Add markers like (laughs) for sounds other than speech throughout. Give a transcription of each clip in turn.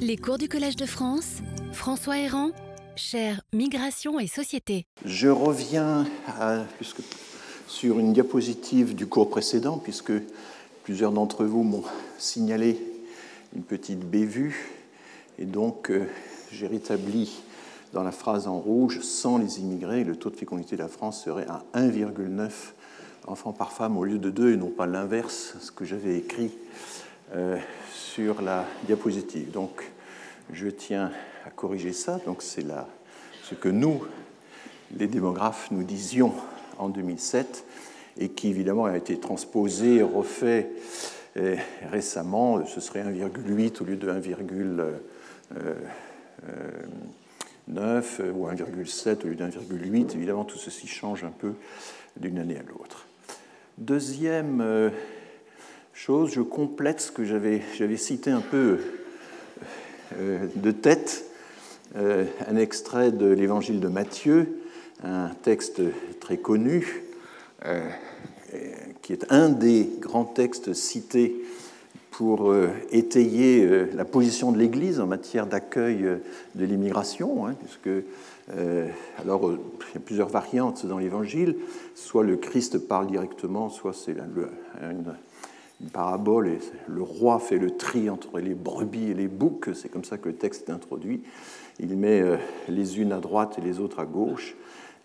Les cours du Collège de France, François Héran, cher Migration et Société. Je reviens sur une diapositive du cours précédent, puisque plusieurs d'entre vous m'ont signalé une petite bévue, et donc euh, j'ai rétabli dans la phrase en rouge, sans les immigrés, le taux de fécondité de la France serait à 1,9 enfants par femme au lieu de 2, et non pas l'inverse, ce que j'avais écrit sur la diapositive. Donc, je tiens à corriger ça. Donc, c'est ce que nous, les démographes, nous disions en 2007 et qui, évidemment, a été transposé, refait euh, récemment. Ce serait 1,8 au lieu de 1,9 euh, ou 1,7 au lieu de 1,8. Évidemment, tout ceci change un peu d'une année à l'autre. Deuxième chose, je complète ce que j'avais cité un peu euh, de tête, euh, un extrait de l'évangile de Matthieu, un texte très connu, euh, qui est un des grands textes cités pour étayer la position de l'Église en matière d'accueil de l'immigration, hein, puisque alors il y a plusieurs variantes dans l'Évangile, soit le Christ parle directement, soit c'est une, une parabole et le roi fait le tri entre les brebis et les boucs, c'est comme ça que le texte est introduit. Il met euh, les unes à droite et les autres à gauche,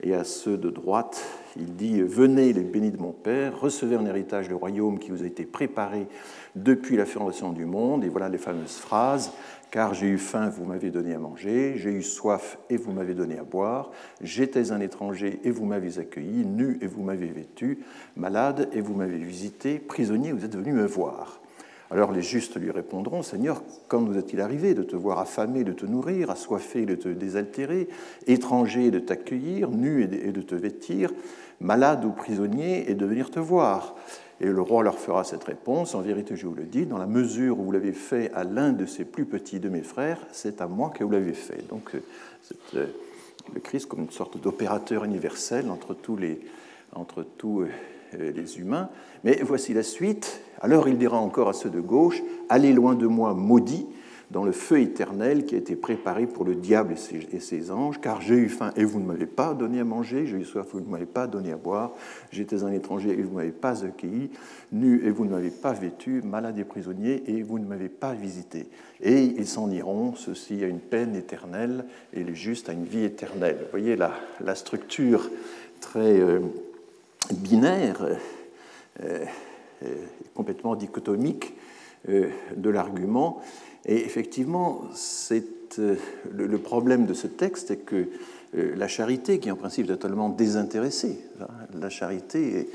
et à ceux de droite, il dit Venez, les bénis de mon Père, recevez en héritage le royaume qui vous a été préparé depuis la fondation du monde. Et voilà les fameuses phrases car j'ai eu faim, vous m'avez donné à manger, j'ai eu soif et vous m'avez donné à boire, j'étais un étranger et vous m'avez accueilli, nu et vous m'avez vêtu, malade et vous m'avez visité, prisonnier, vous êtes venu me voir. Alors les justes lui répondront, Seigneur, quand nous est-il arrivé de te voir affamé, de te nourrir, assoiffé, de te désaltérer, étranger, de t'accueillir, nu et de te vêtir, malade ou prisonnier et de venir te voir? Et le roi leur fera cette réponse, en vérité je vous le dis, dans la mesure où vous l'avez fait à l'un de ces plus petits de mes frères, c'est à moi que vous l'avez fait. Donc euh, euh, le Christ comme une sorte d'opérateur universel entre tous les, entre tous euh, les humains. Mais voici la suite. Alors il dira encore à ceux de gauche, Allez loin de moi, maudits, dans le feu éternel qui a été préparé pour le diable et ses, anges, car j'ai eu faim et vous ne m'avez pas donné à manger, j'ai eu soif et vous ne m'avez pas donné à boire, j'étais un étranger et vous ne m'avez pas accueilli, nu et vous ne m'avez pas vêtu, malade et prisonnier et vous ne m'avez pas visité. Et ils s'en iront, ceci a une peine éternelle et les justes à une vie éternelle. Vous voyez la, la structure très euh, binaire, euh, euh, complètement dichotomique de l'argument. Et effectivement, euh, le, problème de ce texte est que euh, la charité, qui est en principe totalement désintéressée, hein, la charité,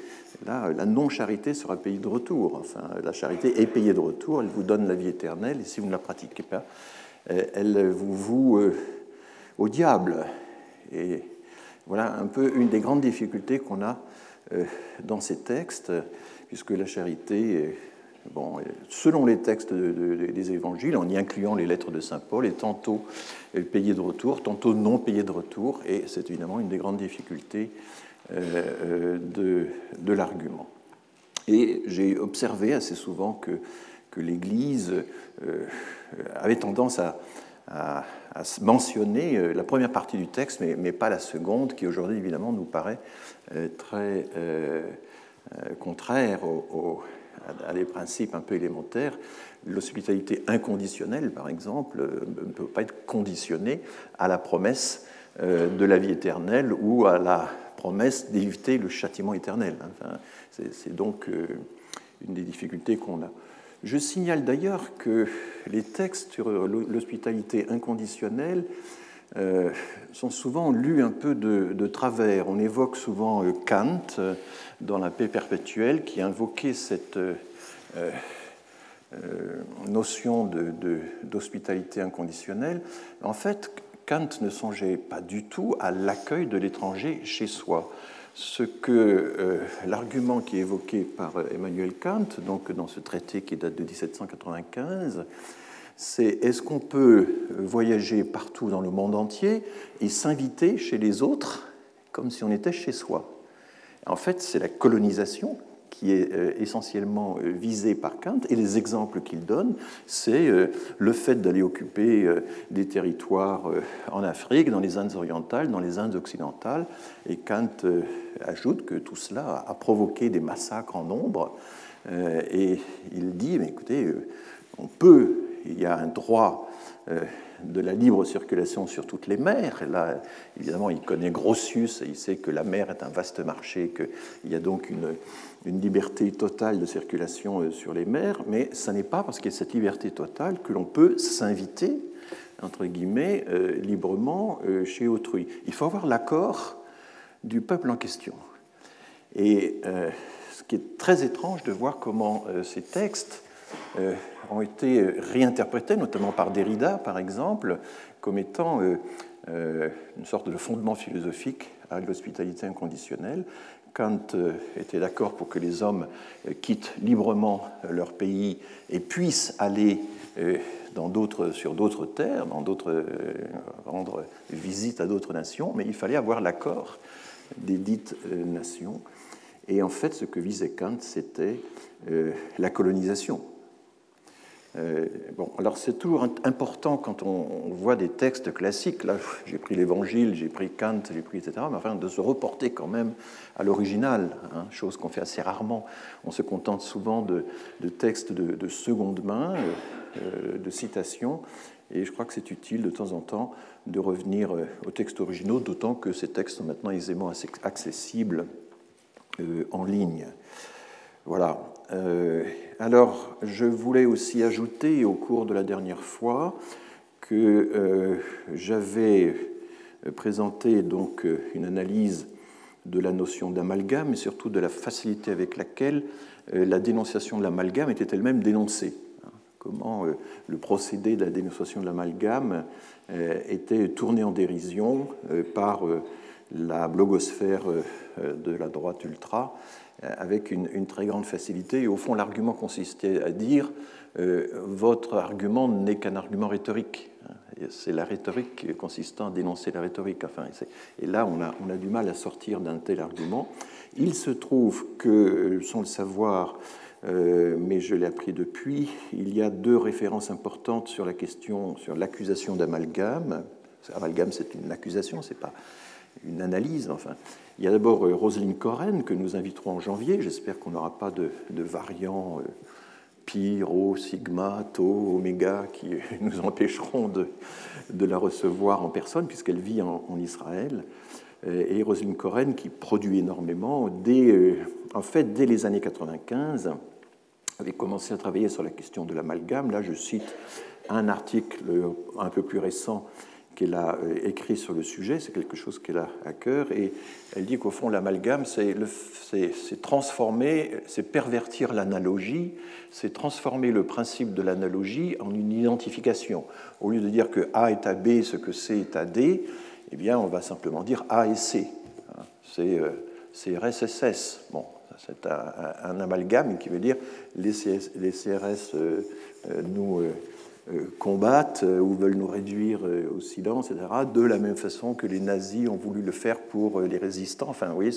la non-charité sera payée de retour. Enfin, la charité est payée de retour, elle vous donne la vie éternelle, et si vous ne la pratiquez pas, euh, elle vous voue au diable. Et voilà un peu une des grandes difficultés qu'on a dans ces textes, puisque la charité Bon, selon les textes des évangiles, en y incluant les lettres de saint Paul, est tantôt payé de retour, tantôt non payé de retour, et c'est évidemment une des grandes difficultés euh, de, l'argument. Et j'ai observé assez souvent que, l'Église euh, avait tendance à, mentionner euh, la première partie du texte, mais, pas la seconde, qui aujourd'hui évidemment nous paraît très contraire au à des principes un peu élémentaires. L'hospitalité inconditionnelle, par exemple, euh, ne peut pas être conditionnée à la promesse euh, de la vie éternelle ou à la promesse d'éviter le châtiment éternel. Enfin, c'est donc euh, une des difficultés qu'on a. Je signale d'ailleurs que les textes sur l'hospitalité inconditionnelle sont souvent lus un peu de, travers. On évoque souvent Kant dans la paix perpétuelle qui invoquait cette euh, euh, notion d'hospitalité inconditionnelle. En fait, Kant ne songeait pas du tout à l'accueil de l'étranger chez soi. Ce que euh, l'argument qui est évoqué par Emmanuel Kant, donc dans ce traité qui date de 1795, c'est est-ce qu'on peut voyager partout dans le monde entier et s'inviter chez les autres comme si on était chez soi? En fait, c'est la colonisation qui est euh, essentiellement euh, visé par Kant, et les exemples qu'il donne, c'est le fait d'aller occuper des territoires en Afrique, dans les Indes orientales, dans les Indes occidentales, et Kant ajoute que tout cela a provoqué des massacres en nombre, et il dit, mais écoutez, on peut, il y a un droit de la libre circulation sur toutes les mers. Là, évidemment, il connaît Grotius et il sait que la mer est un vaste marché, qu'il y a donc une, liberté totale de circulation euh, sur les mers, mais ce n'est pas parce qu'il y a cette liberté totale que l'on peut s'inviter, entre guillemets, euh, librement euh, chez autrui. Il faut avoir l'accord du peuple en question. Et ce qui est très étrange de voir comment ces textes euh, ont été réinterprétés, notamment par Derrida, par exemple, comme étant euh, euh, une sorte de fondement philosophique à l'hospitalité inconditionnelle. Kant était d'accord pour que les hommes quittent librement leur pays et puissent aller sur d'autres terres, rendre visite à d'autres nations, mais il fallait avoir l'accord des dites nations. Et en fait, ce que visait Kant, c'était la colonisation. Euh, bon, alors c'est toujours important quand on, voit des textes classiques, là j'ai pris l'Évangile, j'ai pris Kant, j'ai pris etc., mais enfin de se reporter quand même à l'original, hein, chose qu'on fait assez rarement. On se contente souvent de, textes de, seconde main, euh, de citations, et je crois que c'est utile de temps en temps de revenir euh, aux textes originaux, d'autant que ces textes sont maintenant aisément accessibles en ligne. Voilà. Euh, alors, je voulais aussi ajouter au cours de la dernière fois que euh, j'avais présenté donc une analyse de la notion d'amalgame et surtout de la facilité avec laquelle euh, la dénonciation de l'amalgame était elle-même dénoncée. Comment le procédé de la dénonciation de l'amalgame était tourné en dérision par la blogosphère de la droite ultra euh, avec une, très grande facilité. Et au fond, l'argument consistait à dire euh, votre argument n'est qu'un argument rhétorique. C'est la rhétorique consistant à dénoncer la rhétorique. Enfin, et là, on a, du mal à sortir d'un tel argument. Il se trouve que, sans le savoir, euh, mais je l'ai appris depuis, il y a deux références importantes sur la question, sur l'accusation d'amalgame. Amalgame, c'est une accusation, c'est pas une analyse. Enfin, il y a d'abord euh, Roselyne Corren, que nous inviterons en janvier. J'espère qu'on n'aura pas de, variants euh, pi, rho, sigma, tau, oméga qui (laughs) nous empêcheront de, de la recevoir en personne, puisqu'elle vit en, Israël. Euh, et Roselyne Corren, qui produit énormément, dès, en fait, dès les années 95, avait commencé à travailler sur la question de l'amalgame. Là, je cite un article un peu plus récent qu'elle a euh, écrit sur le sujet, c'est quelque chose qu'elle a à cœur, et elle dit qu'au fond, l'amalgame, c'est transformer, c'est pervertir l'analogie, c'est transformer le principe de l'analogie en une identification. Au lieu de dire que A est à B, ce que C est à D, eh bien, on va simplement dire A et C. Hein, c'est euh, RSSS. Bon, c'est un, amalgame qui veut dire les, CRS euh, nous combattent euh, ou veulent nous réduire euh, au silence, etc., de la même façon que les nazis ont voulu le faire pour les résistants. Enfin, voyez,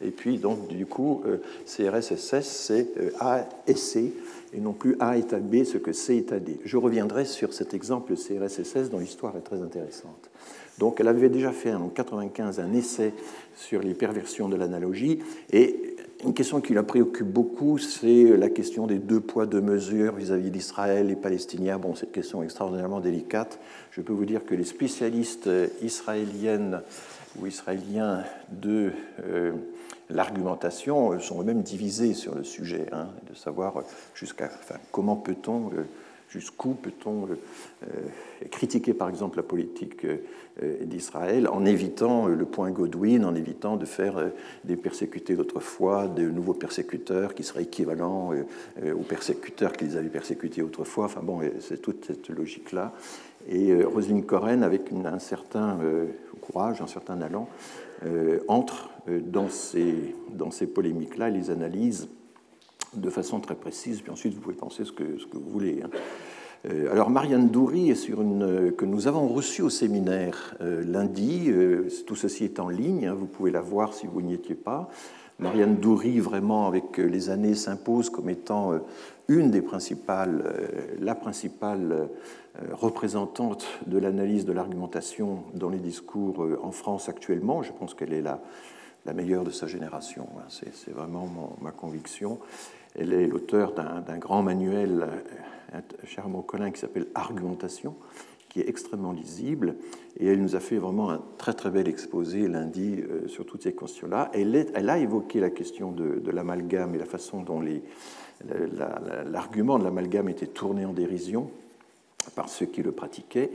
et puis, donc, du coup, CRSSS, c'est A et C, et non plus A est à B, ce que C est à D. Je reviendrai sur cet exemple CRSSS dont l'histoire est très intéressante. Donc, elle avait déjà fait en 1995 un essai sur les perversions de l'analogie, et une question qui la préoccupe beaucoup, c'est la question des deux poids, deux mesures vis-à-vis d'Israël et Palestiniens. Bon, cette question est extraordinairement délicate. Je peux vous dire que les spécialistes israéliennes ou israéliens de euh, l'argumentation sont eux-mêmes divisés sur le sujet, hein, de savoir jusqu'à comment peut-on euh, Jusqu'où peut-on euh, euh, critiquer par exemple la politique euh, d'Israël en évitant le point Godwin, en évitant de faire des persécutés d'autrefois, de nouveaux persécuteurs qui seraient équivalents aux persécuteurs qu'ils avaient persécutés autrefois? Enfin bon, c'est toute cette logique-là. Et Roselyne Corren, avec un certain courage, un certain allant, entre dans ces, dans ces polémiques-là, les analyses de façon très précise, puis ensuite vous pouvez penser ce que, vous voulez. Hein. Euh, alors Marianne Doury est sur une que nous avons reçue au séminaire euh, lundi. Euh, tout ceci est en ligne, hein, vous pouvez la voir si vous n'y étiez pas. Marianne Doury, vraiment, avec les années, s'impose comme étant une des principales, la principale représentante de l'analyse de l'argumentation dans les discours en France actuellement. Je pense qu'elle est la, la meilleure de sa génération. Hein. C'est vraiment ma conviction. Elle est l'auteur d'un grand manuel, Charmant Collin, qui s'appelle Argumentation, qui est extrêmement lisible. Et elle nous a fait vraiment un très très bel exposé lundi euh, sur toutes ces questions-là. Elle, a évoqué la question de l'amalgame et la façon dont l'argument de l'amalgame était tourné en dérision par ceux qui le pratiquaient.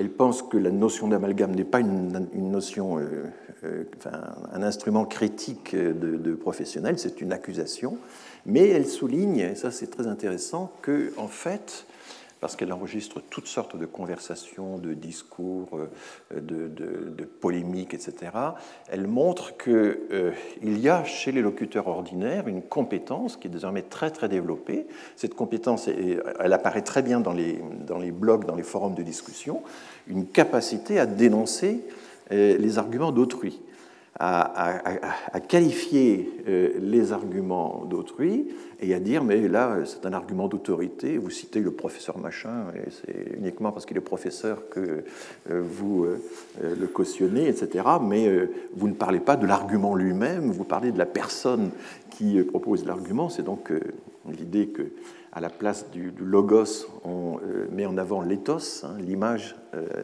Elle pense que la notion d'amalgame n'est pas une, notion, euh, euh, un instrument critique de, de professionnel, c'est une accusation. Mais elle souligne, et ça c'est très intéressant, que en fait, parce qu'elle enregistre toutes sortes de conversations, de discours, euh, de, polémiques, etc. Elle montre qu'il euh, y a chez les locuteurs ordinaires une compétence qui est désormais très très développée. Cette compétence, elle apparaît très bien dans les, dans les blogs, dans les forums de discussion, une capacité à dénoncer euh, les arguments d'autrui à, qualifier euh, les arguments d'autrui et à dire mais là c'est un argument d'autorité, vous citez le professeur machin et c'est uniquement parce qu'il est professeur que euh, vous euh, le cautionnez, etc. Mais vous ne parlez pas de l'argument lui-même, vous parlez de la personne qui propose l'argument. C'est donc l'idée que à la place du, logos, on met en avant l'éthos, hein, l'image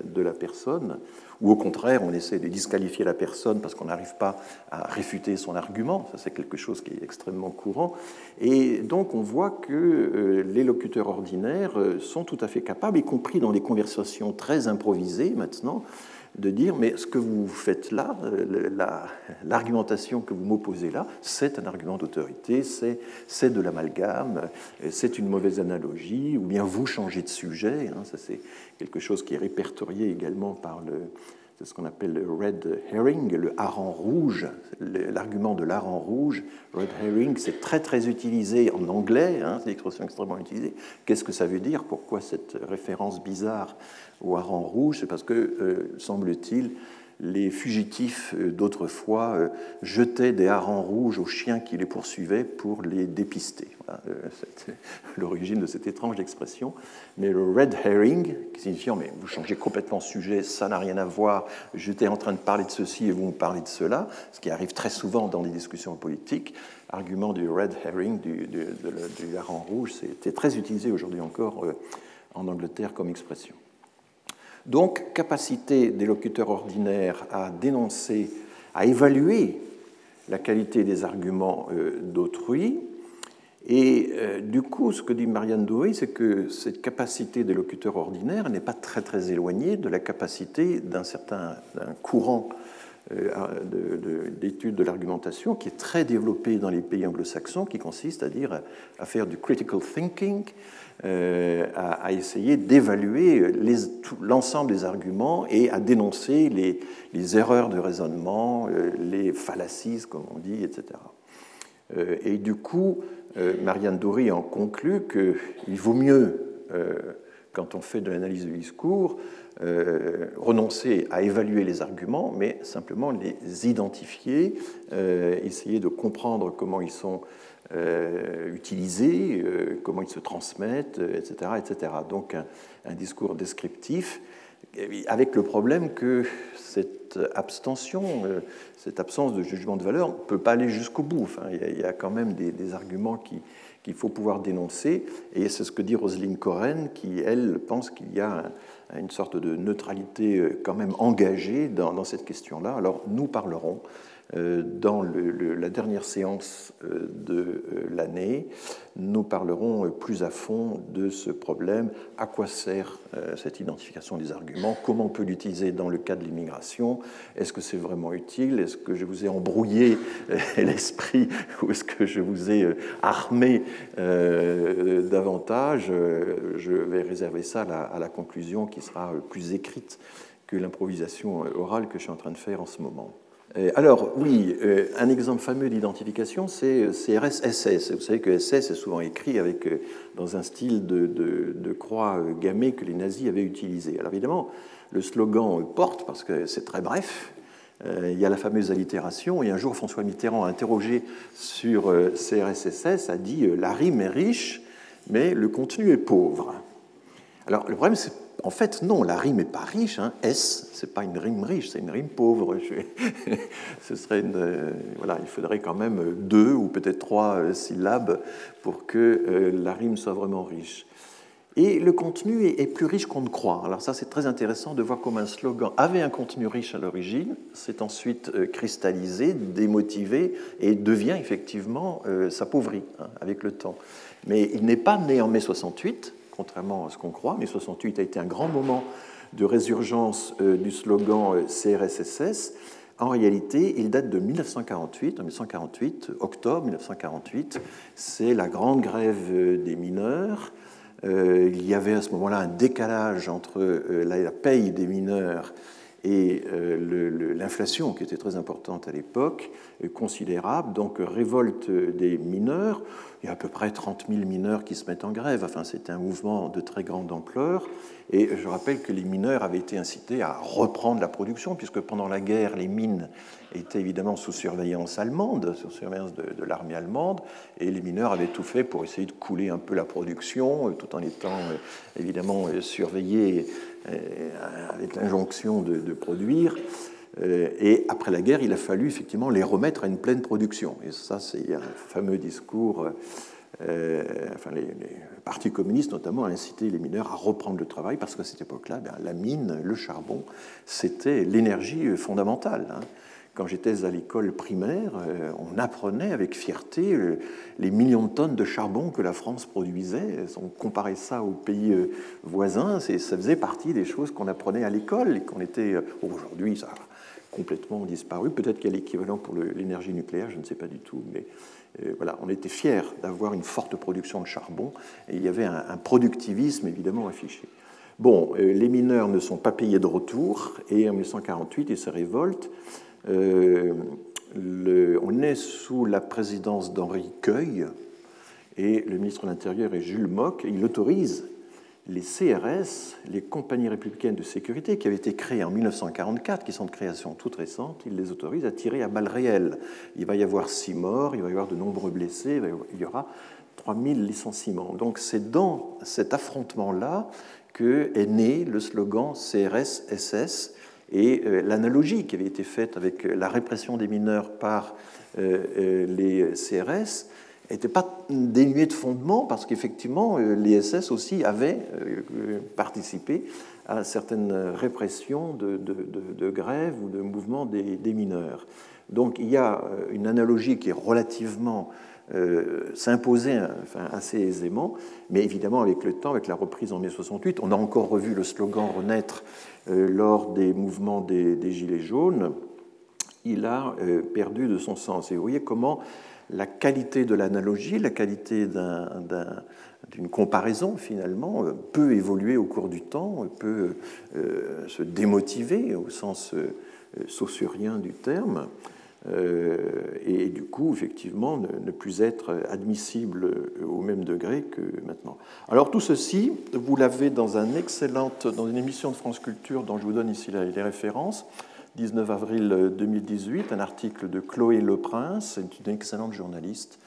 de la personne ou au contraire, on essaie de disqualifier la personne parce qu'on n'arrive pas à réfuter son argument. Ça, c'est quelque chose qui est extrêmement courant. Et donc, on voit que euh, les locuteurs ordinaires euh, sont tout à fait capables, y compris dans des conversations très improvisées maintenant, de dire mais ce que vous faites là, euh, l'argumentation que vous m'opposez là, c'est un argument d'autorité, c'est de l'amalgame, c'est une mauvaise analogie, ou bien vous changez de sujet. Hein, ça c'est quelque chose qui est répertorié également par le, c'est ce qu'on appelle le red herring, le hareng rouge, l'argument de l'hareng rouge. Red herring, c'est très très utilisé en anglais, hein, c'est l'expression extrêmement utilisée. Qu'est-ce que ça veut dire? Pourquoi cette référence bizarre au hareng rouge? C'est parce que, euh, semble-t-il, les fugitifs euh, d'autrefois euh, jetaient des harengs rouges aux chiens qui les poursuivaient pour les dépister. Voilà, c'est (laughs) l'origine de cette étrange expression. Mais le red herring, qui signifie mais vous changez complètement de sujet, ça n'a rien à voir, j'étais en train de parler de ceci et vous me parlez de cela, ce qui arrive très souvent dans les discussions politiques. Argument du red herring, du, du, du hareng rouge, c'était très utilisé aujourd'hui encore en Angleterre comme expression. Donc, capacité des locuteurs ordinaires à dénoncer, à évaluer la qualité des arguments euh, d'autrui. Et euh, du coup, ce que dit Marianne Doury, c'est que cette capacité des locuteurs ordinaires n'est pas très très éloignée de la capacité d'un certain courant euh, d'études de, l'argumentation qui est très développé dans les pays anglo-saxons, qui consiste à dire à faire du critical thinking, euh, à, essayer d'évaluer l'ensemble des arguments et à dénoncer les, erreurs de raisonnement, euh, les fallacies, comme on dit, etc. Et du coup, Marianne Dory en conclut qu'il vaut mieux, quand on fait de l'analyse du discours, renoncer à évaluer les arguments, mais simplement les identifier, essayer de comprendre comment ils sont euh, utilisés, euh, comment ils se transmettent, etc. Euh, etc. Donc un, discours descriptif, avec le problème que cette abstention, cette absence de jugement de valeur ne peut pas aller jusqu'au bout. Enfin, il, y a, quand même des, arguments qu'il faut pouvoir dénoncer, et c'est ce que dit Roselyne Coren, qui, elle, pense qu'il y a une sorte de neutralité quand même engagée dans, dans cette question-là. Alors nous parlerons euh, dans la dernière séance euh, de euh, l'année, nous parlerons plus à fond de ce problème. À quoi sert cette identification des arguments? Comment on peut l'utiliser dans le cas de l'immigration? Est-ce que c'est vraiment utile? Est-ce que je vous ai embrouillé (laughs) l'esprit (laughs) ou est-ce que je vous ai armé davantage? Je vais réserver ça à la conclusion qui sera plus écrite que l'improvisation orale que je suis en train de faire en ce moment. Euh, alors, oui, euh, un exemple fameux d'identification, c'est CRS-SS. Vous savez que SS est souvent écrit avec, euh, dans un style de, croix gammée que les nazis avaient utilisé. Alors, évidemment, le slogan porte parce que c'est très bref, il y a la fameuse allitération, et un jour François Mitterrand, interrogé sur CRSSS, a dit La rime est riche, mais le contenu est pauvre. Alors le problème, c'est en fait, non, la rime n'est pas riche. Hein. S, c'est pas une rime riche, c'est une rime pauvre. (laughs) Ce serait voilà, il faudrait quand même deux ou peut-être trois syllabes pour que la rime soit vraiment riche. Et le contenu est, plus riche qu'on ne croit. Alors ça, c'est très intéressant de voir comment un slogan avait un contenu riche à l'origine, s'est ensuite euh, cristallisé, démotivé et devient effectivement euh, s'appauvrit hein, avec le temps. Mais il n'est pas né en mai 68, contrairement à ce qu'on croit. Mai 68 a été un grand moment de résurgence euh, du slogan CRSSS. En réalité, il date de 1948. En 1948, octobre 1948, c'est la grande grève des mineurs euh, il y avait à ce moment-là un décalage entre euh, la paye des mineurs et euh, l'inflation, qui était très importante à l'époque, considérable. Donc, révolte des mineurs. Il y a à peu près 30 000 mineurs qui se mettent en grève. Enfin, c'est un mouvement de très grande ampleur. Et je rappelle que les mineurs avaient été incités à reprendre la production, puisque pendant la guerre, les mines étaient évidemment sous surveillance allemande, sous surveillance de, l'armée allemande, et les mineurs avaient tout fait pour essayer de couler un peu la production, tout en étant euh, évidemment euh, surveillés avec l'injonction de, produire. Et après la guerre, il a fallu effectivement les remettre à une pleine production. Et ça, c'est un fameux discours euh, enfin, les, partis communistes notamment ont incité les mineurs à reprendre le travail parce qu'à cette époque-là, ben, la mine, le charbon, c'était l'énergie fondamentale. Hein. Quand j'étais à l'école primaire, euh, on apprenait avec fierté euh, les millions de tonnes de charbon que la France produisait. On comparait ça aux pays voisins, ça faisait partie des choses qu'on apprenait à l'école et qu'on était. Aujourd'hui, ça a complètement disparu. Peut-être qu'il y a l'équivalent pour l'énergie nucléaire, je ne sais pas du tout, mais voilà, on était fiers d'avoir une forte production de charbon et il y avait un, productivisme évidemment affiché. Bon, euh, les mineurs ne sont pas payés de retour et en 1948, ils se révoltent. Euh, on est sous la présidence d'Henri Cueil et le ministre de l'Intérieur est Jules Mock. Il autorise les CRS, les compagnies républicaines de sécurité, qui avaient été créées en 1944, qui sont de création toute récente, il les autorise à tirer à balles réelles. Il va y avoir six morts, il va y avoir de nombreux blessés, il y aura 3000 licenciements. Donc c'est dans cet affrontement-là que est né le slogan CRS-SS et euh, l'analogie qui avait été faite avec la répression des mineurs par euh, euh, les CRS n'était pas dénué de fondement parce qu'effectivement, euh, l'ISS aussi avait euh, participé à certaines répressions de, de, grèves ou de mouvements des, mineurs. Donc il y a euh, une analogie qui est relativement s'imposait enfin, assez aisément, mais évidemment avec le temps, avec la reprise en mai 68, on a encore revu le slogan renaître lors des mouvements des, Gilets jaunes, il a perdu de son sens. Et vous voyez comment la qualité de l'analogie, la qualité d'une comparaison finalement euh, peut évoluer au cours du temps, peut euh, se démotiver au sens euh, saussurien du terme, et du coup effectivement ne, plus être admissible au même degré que maintenant. Alors tout ceci, vous l'avez dans, un dans une émission de France Culture dont je vous donne ici les références. 19 avril 2018, un article de Chloé Leprince, c'est une excellente journaliste.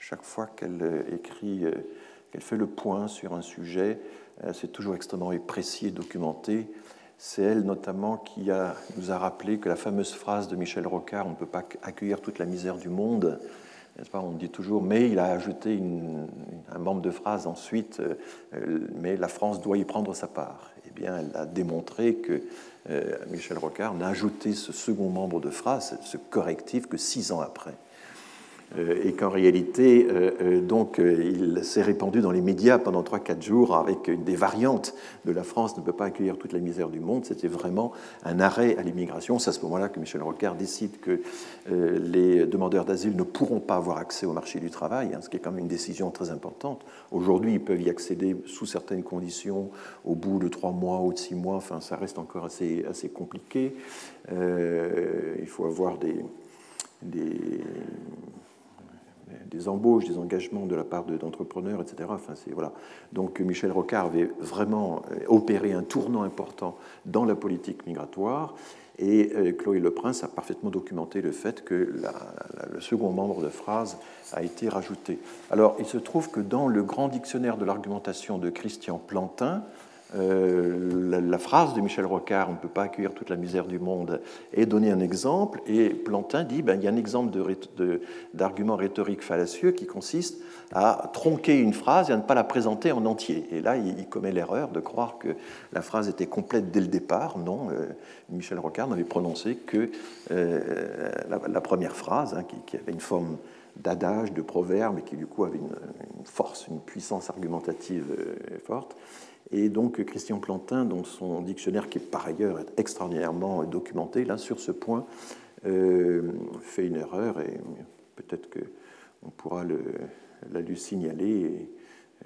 Chaque fois qu'elle euh, écrit, euh, qu'elle fait le point sur un sujet, euh, c'est toujours extrêmement précis et documenté. C'est elle notamment qui nous a rappelé que la fameuse phrase de Michel Rocard, on ne peut pas accueillir toute la misère du monde, On dit toujours, mais il a ajouté un membre de phrase ensuite, mais la France doit y prendre sa part. Eh bien, elle a démontré que euh, Michel Rocard n'a ajouté ce second membre de phrase, ce correctif, que six ans après. Euh, et qu'en réalité, euh, donc, il s'est répandu dans les médias pendant 3-4 jours avec des variantes de la France ne peut pas accueillir toute la misère du monde. C'était vraiment un arrêt à l'immigration. C'est à ce moment-là que Michel Rocard décide que les demandeurs d'asile ne pourront pas avoir accès au marché du travail, hein, ce qui est quand même une décision très importante. Aujourd'hui, ils peuvent y accéder sous certaines conditions, au bout de 3 mois ou de 6 mois. Enfin, ça reste encore assez, assez compliqué. il faut avoir des, des des embauches, des engagements de la part d'entrepreneurs, etc. Enfin, voilà. Donc Michel Rocard avait vraiment opéré un tournant important dans la politique migratoire. Et Chloé Le Prince a parfaitement documenté le fait que le second membre de phrase a été rajouté. Alors, il se trouve que dans le grand dictionnaire de l'argumentation de Christian Plantin, euh, la, phrase de Michel Rocard, on ne peut pas accueillir toute la misère du monde, est donné un exemple, et Plantin dit ben, il y a un exemple d'argument rhétorique fallacieux qui consiste à tronquer une phrase et à ne pas la présenter en entier. Et là, il, commet l'erreur de croire que la phrase était complète dès le départ. Non, euh, Michel Rocard n'avait prononcé que euh, la, première phrase, hein, qui, avait une forme d'adage, de proverbe, et qui du coup avait une, force, une puissance argumentative forte. Et donc Christian Plantin, dans son dictionnaire, qui est par ailleurs extraordinairement documenté, là, sur ce point, euh, fait une erreur et peut-être qu'on pourra la lui signaler.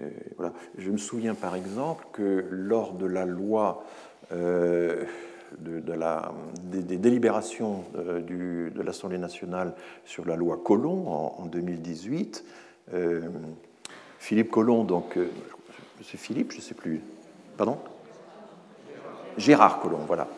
Euh, voilà. Je me souviens par exemple que lors de la loi euh, des, délibérations du, de l'Assemblée nationale sur la loi Colomb en, en 2018, Philippe Colomb, donc c'est Philippe, je ne sais plus. Pardon? Gérard Collomb, voilà.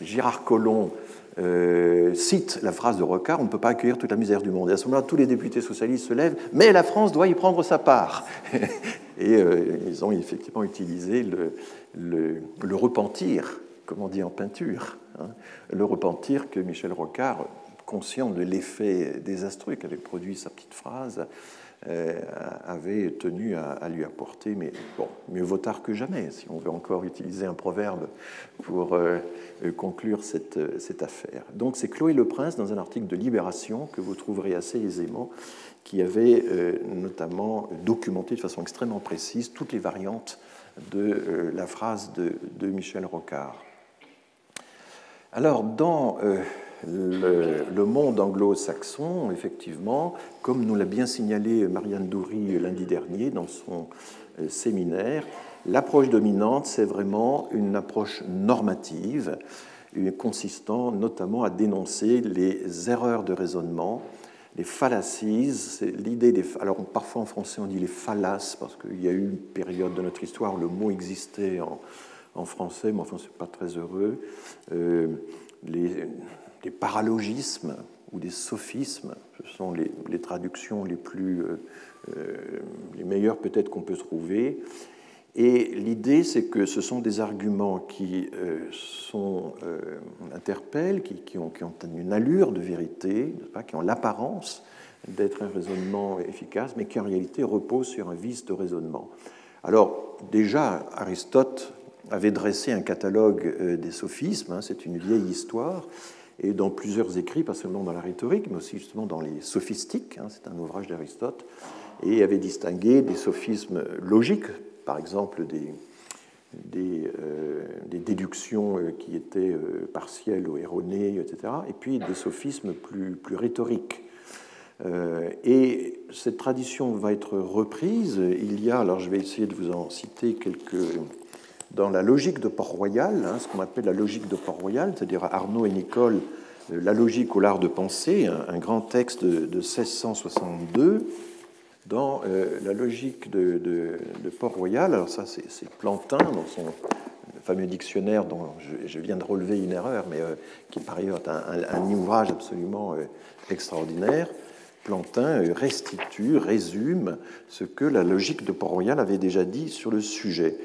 Gérard Collomb euh, cite la phrase de Rocard on ne peut pas accueillir toute la misère du monde. Et à ce moment-là, tous les députés socialistes se lèvent, mais la France doit y prendre sa part. (laughs) Et euh, ils ont effectivement utilisé le, repentir, comme on dit en peinture, hein, le repentir que Michel Rocard, conscient de l'effet désastreux qu'avait produit sa petite phrase, euh, avait tenu à, lui apporter, mais bon, mieux vaut tard que jamais, si on veut encore utiliser un proverbe pour euh, conclure cette, affaire. Donc c'est Chloé Le Prince, dans un article de Libération que vous trouverez assez aisément, qui avait euh, notamment documenté de façon extrêmement précise toutes les variantes de la phrase de, de Michel Rocard. Alors, dans le, monde anglo-saxon, effectivement, comme nous l'a bien signalé Marianne Doury lundi dernier dans son euh, séminaire, l'approche dominante, c'est vraiment une approche normative, consistant notamment à dénoncer les erreurs de raisonnement, les fallacies, l'idée des... Alors parfois en français on dit les fallaces, parce qu'il y a eu une période de notre histoire où le mot existait en, français, mais enfin c'est pas très heureux. Euh, les, paralogismes ou des sophismes. Ce sont les, traductions les plus euh, euh, les meilleures peut-être qu'on peut trouver. Et l'idée, c'est que ce sont des arguments qui euh, sont, interpellent, qui, ont, une allure de vérité, pas, qui ont l'apparence d'être un raisonnement efficace, mais qui en réalité reposent sur un vice de raisonnement. Alors, déjà, Aristote avait dressé un catalogue des sophismes, hein, c'est une vieille histoire, et dans plusieurs écrits, pas seulement dans la rhétorique, mais aussi justement dans les sophistiques, hein, c'est un ouvrage d'Aristote, et avait distingué des sophismes logiques, par exemple des, des, euh, déductions euh, qui étaient euh, partielles ou erronées, etc., et puis des sophismes plus, plus rhétoriques. et cette tradition va être reprise. Il y a, alors je vais essayer de vous en citer quelques dans la logique de Port-Royal, hein, ce qu'on appelle la logique de Port-Royal, c'est-à-dire Arnaud et Nicole, euh, La logique ou l'art de penser, un, grand texte de, 1662. Dans euh, la logique de, Port-Royal, alors ça c'est Plantin dans son fameux dictionnaire dont je, viens de relever une erreur, mais euh, qui par ailleurs est un, ouvrage absolument extraordinaire. Plantin restitue, résume ce que la logique de Port-Royal avait déjà dit sur le sujet.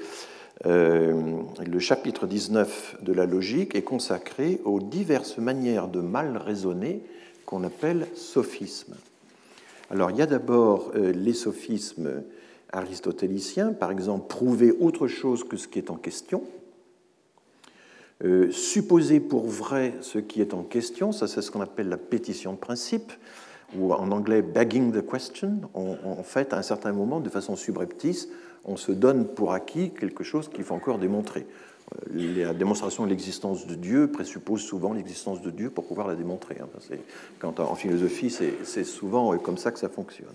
Euh, le chapitre 19 de la logique est consacré aux diverses manières de mal raisonner qu'on appelle sophismes. Alors il y a d'abord euh, les sophismes aristotéliciens, par exemple prouver autre chose que ce qui est en question, euh, supposer pour vrai ce qui est en question, ça c'est ce qu'on appelle la pétition de principe, ou en anglais begging the question. en fait, à un certain moment, de façon subreptice, on se donne pour acquis quelque chose qu'il faut encore démontrer. Euh, la démonstration de l'existence de Dieu présuppose souvent l'existence de Dieu pour pouvoir la démontrer. Hein. Quand, en philosophie, c'est souvent comme ça que ça fonctionne.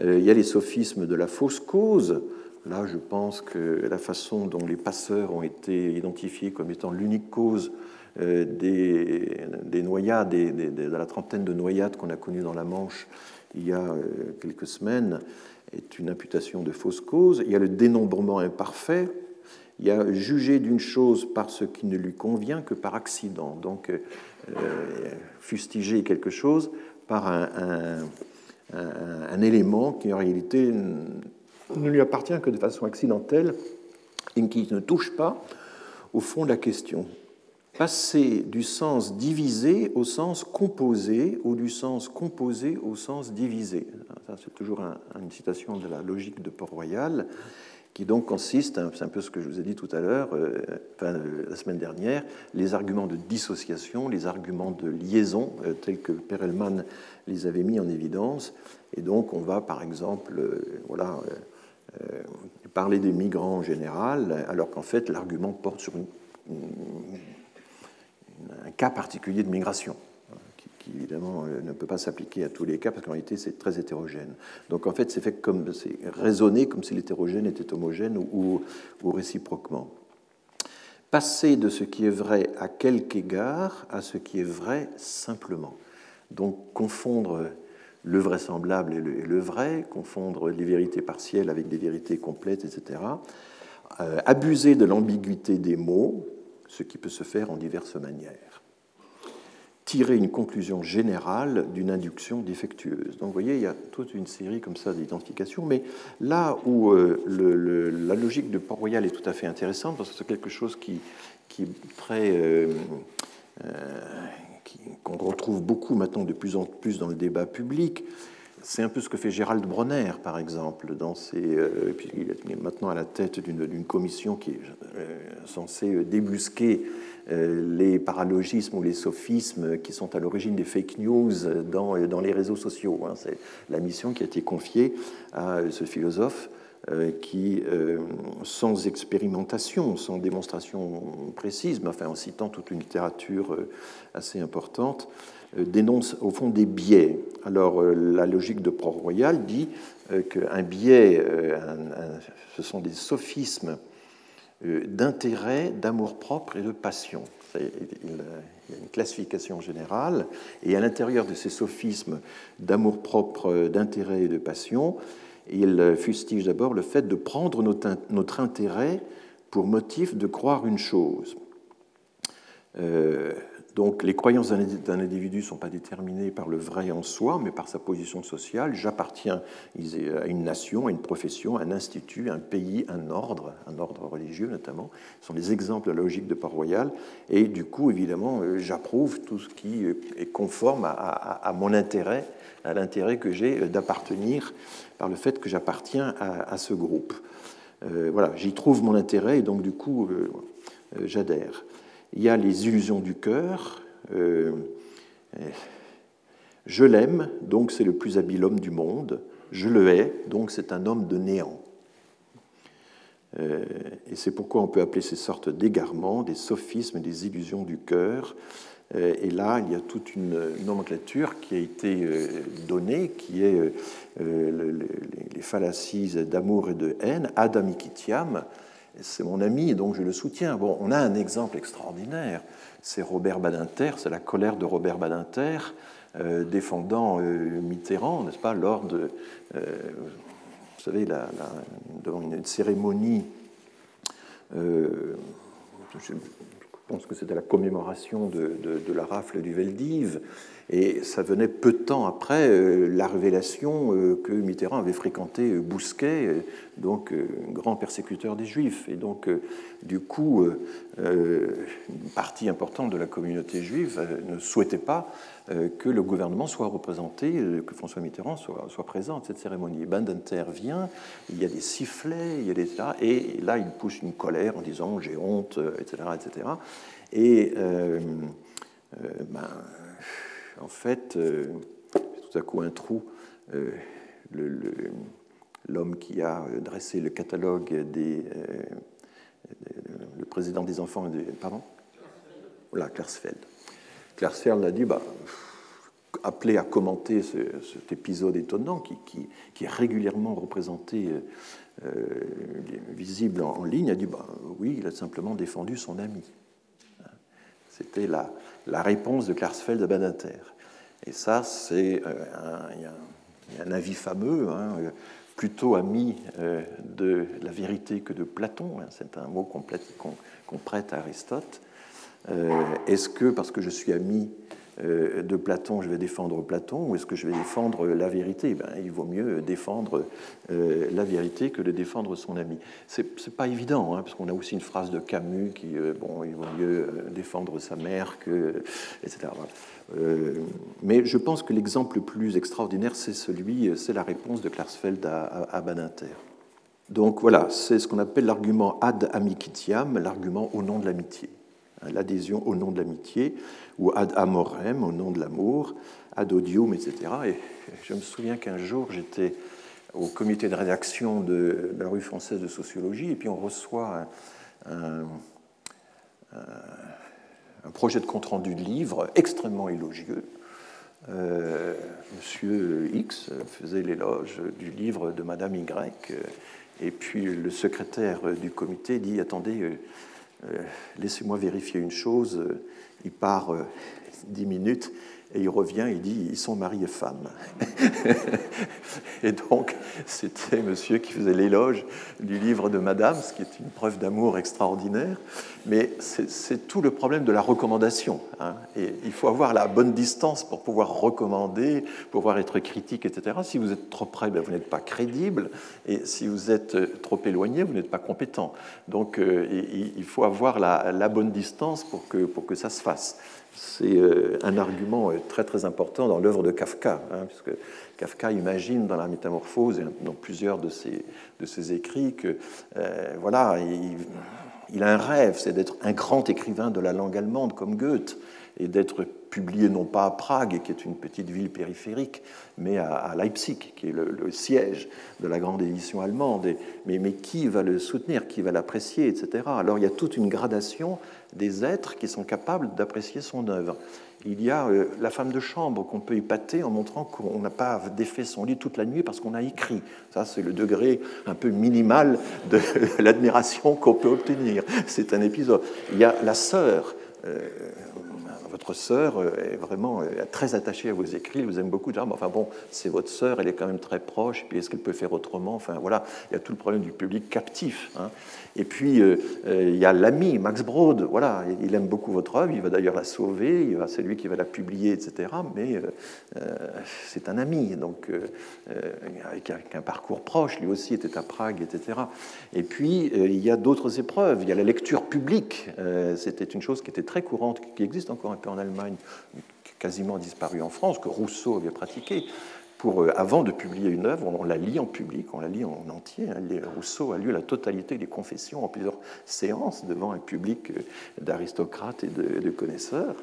Euh, il y a les sophismes de la fausse cause. Là, je pense que la façon dont les passeurs ont été identifiés comme étant l'unique cause euh, des, noyades, de la trentaine de noyades qu'on a connues dans la Manche il y a euh, quelques semaines, est une imputation de fausse cause. Il y a le dénombrement imparfait. Il y a juger d'une chose par ce qui ne lui convient que par accident. Donc, euh, fustiger quelque chose par un, un, élément qui en réalité ne lui appartient que de façon accidentelle et qui ne touche pas au fond de la question. Passer du sens divisé au sens composé ou du sens composé au sens divisé. c'est toujours une citation de la logique de Port-Royal qui donc consiste, c'est un peu ce que je vous ai dit tout à l'heure, euh, enfin, la semaine dernière, les arguments de dissociation, les arguments de liaison, euh, tels que Perelman les avait mis en évidence. Et donc, on va, par exemple, euh, voilà, parler des migrants en général, alors qu'en fait, l'argument porte sur un cas particulier de migration qui évidemment euh, ne peut pas s'appliquer à tous les cas parce qu'en réalité c'est très hétérogène. Donc en fait c'est fait comme c'est raisonné comme si l'hétérogène était homogène ou, ou, réciproquement. Passer de ce qui est vrai à quelque égard à ce qui est vrai simplement. Donc confondre le vraisemblable et le, vrai, confondre les vérités partielles avec des vérités complètes, etc. Euh, abuser de l'ambiguïté des mots, ce qui peut se faire en diverses manières tirer une conclusion générale d'une induction défectueuse. Donc vous voyez, il y a toute une série comme ça d'identifications, mais là où euh, la logique de Port-Royal est tout à fait intéressante, parce que c'est quelque chose qui, qui est très... Euh, euh, qu'on retrouve beaucoup maintenant de plus en plus dans le débat public, c'est un peu ce que fait Gérald Bronner, par exemple, dans ses, et puis il est maintenant à la tête d'une commission qui est censée débusquer euh, les paralogismes ou les sophismes qui sont à l'origine des fake news dans, dans les réseaux sociaux. Hein. C'est la mission qui a été confiée à ce philosophe euh, qui, euh, sans expérimentation, sans démonstration précise, mais enfin en citant toute une littérature assez importante, dénonce au fond des biais. Alors la logique de Port-Royal dit qu'un biais, ce sont des sophismes euh, d'intérêt, d'amour-propre et de passion. Il y a une classification générale, et à l'intérieur de ces sophismes d'amour-propre, d'intérêt et de passion, il fustige d'abord le fait de prendre notre intérêt pour motif de croire une chose. Euh, donc les croyances d'un individu ne sont pas déterminées par le vrai en soi, mais par sa position sociale. J'appartiens à une nation, à une profession, à un institut, à un pays, à un ordre, un ordre religieux notamment. Ce sont les exemples de la logique de Port-Royal. Et du coup, évidemment, euh, j'approuve tout ce qui est conforme à, mon intérêt, à l'intérêt que j'ai d'appartenir par le fait que j'appartiens à, ce groupe. Euh, voilà, j'y trouve mon intérêt et donc du coup, euh, j'adhère. Il y a les illusions du cœur. Euh, je l'aime, donc c'est le plus habile homme du monde. Je le hais, donc c'est un homme de néant. Euh, et c'est pourquoi on peut appeler ces sortes d'égarements des sophismes, des illusions du cœur. Euh, et là, il y a toute une nomenclature qui a été donnée, qui est les fallacies d'amour et de haine, adamikitiam, c'est mon ami, donc je le soutiens. Bon, on a un exemple extraordinaire, c'est Robert Badinter, c'est la colère de Robert Badinter euh, défendant euh, Mitterrand, n'est-ce pas, lors de, euh, vous savez, devant une cérémonie, je pense que c'était la commémoration de, la rafle du Veldiv, et ça venait peu de temps après euh, la révélation euh, que Mitterrand avait fréquenté euh, Bousquet, donc grand persécuteur des Juifs. Et donc, du coup, une partie importante de la communauté juive ne souhaitait pas que le gouvernement soit représenté, que François Mitterrand soit, présent à cette cérémonie. Bandenter vient, il y a des sifflets, il y a des... Et là, il pousse une colère en disant « j'ai honte », etc. etc. Et ben, en fait, euh, tout à coup un trou. Euh, l'homme qui a dressé le catalogue des. Euh, le président des enfants. Pardon? Voilà, Klarsfeld. Klarsfeld a dit bah, appelé à commenter cet épisode étonnant qui, est régulièrement représenté, euh, visible en, ligne, a dit bah, oui, il a simplement défendu son ami. C'était la, réponse de Klarsfeld à Badinter. Et ça, c'est un, un, avis fameux, hein, plutôt ami de la vérité que de Platon. Hein, c'est un mot qu'on prête à Aristote. Est-ce que, parce que je suis ami euh, de Platon, je vais défendre Platon, ou est-ce que je vais défendre la vérité? Ben, Il vaut mieux défendre euh, la vérité que de défendre son ami. C'est pas évident, hein, parce qu'on a aussi une phrase de Camus qui, euh, bon, il vaut mieux défendre sa mère que, etc. mais je pense que l'exemple le plus extraordinaire, c'est celui, c'est la réponse de Klarsfeld à, à, Badinter. Donc voilà, c'est ce qu'on appelle l'argument ad amicitiam, l'argument au nom de l'amitié, l'adhésion au nom de l'amitié ou ad amorem, au nom de l'amour, ad odium, etc. Et je me souviens qu'un jour, j'étais au comité de rédaction de la rue française de sociologie, et puis on reçoit un, projet de compte-rendu de livre extrêmement élogieux. Euh, Monsieur X faisait l'éloge du livre de Madame Y, et puis le secrétaire du comité dit Attendez, euh, laissez-moi vérifier une chose il part euh, dix minutes et il revient, il dit ils sont mari et femme. (laughs) et donc, c'était monsieur qui faisait l'éloge du livre de Madame, ce qui est une preuve d'amour extraordinaire. Mais c'est tout le problème de la recommandation. Hein. Et il faut avoir la bonne distance pour pouvoir recommander, pouvoir être critique, etc. Si vous êtes trop près, ben, vous n'êtes pas crédible. Et si vous êtes euh, trop éloigné, vous n'êtes pas compétent. Donc, euh, il faut avoir la, la bonne distance pour que, pour que ça se fasse. C'est euh, un argument euh, très très important dans l'œuvre de Kafka, hein, puisque Kafka imagine dans la Métamorphose et dans plusieurs de ses, de ses écrits que euh, voilà, il, il, a un rêve, c'est d'être un grand écrivain de la langue allemande comme Goethe et d'être publié non pas à Prague, qui est une petite ville périphérique, mais à, Leipzig, qui est le, siège de la grande édition allemande. mais, qui va le soutenir, qui va l'apprécier, etc. Alors il y a toute une gradation des êtres qui sont capables d'apprécier son œuvre. Il y a euh, la femme de chambre qu'on peut épater en montrant qu'on n'a pas défait son lit toute la nuit parce qu'on a écrit. Ça, c'est le degré un peu minimal de (laughs) l'admiration qu'on peut obtenir. C'est un épisode. Il y a la sœur. Euh, votre sœur euh, est vraiment euh, très attachée à vos écrits, elle vous aime beaucoup. enfin bon, c'est votre sœur, elle est quand même très proche, puis est-ce qu'elle peut faire autrement? Enfin voilà, il y a tout le problème du public captif. Hein. Et puis euh, il y a l'ami, Max Brod, voilà, il aime beaucoup votre œuvre, il va d'ailleurs la sauver, c'est lui qui va la publier, etc. Mais c'est un ami, donc avec un parcours proche, lui aussi était à Prague, etc. Et puis il y a d'autres épreuves, il y a la lecture publique, c'était une chose qui était très courante, qui existe encore un peu en Allemagne, quasiment disparu en France, que Rousseau avait pratiqué. Euh, avant de publier une œuvre, on la lit en public, on la lit en entier. Hein. Rousseau a lu la totalité des confessions en plusieurs séances devant un public euh, d'aristocrates et de, connaisseurs.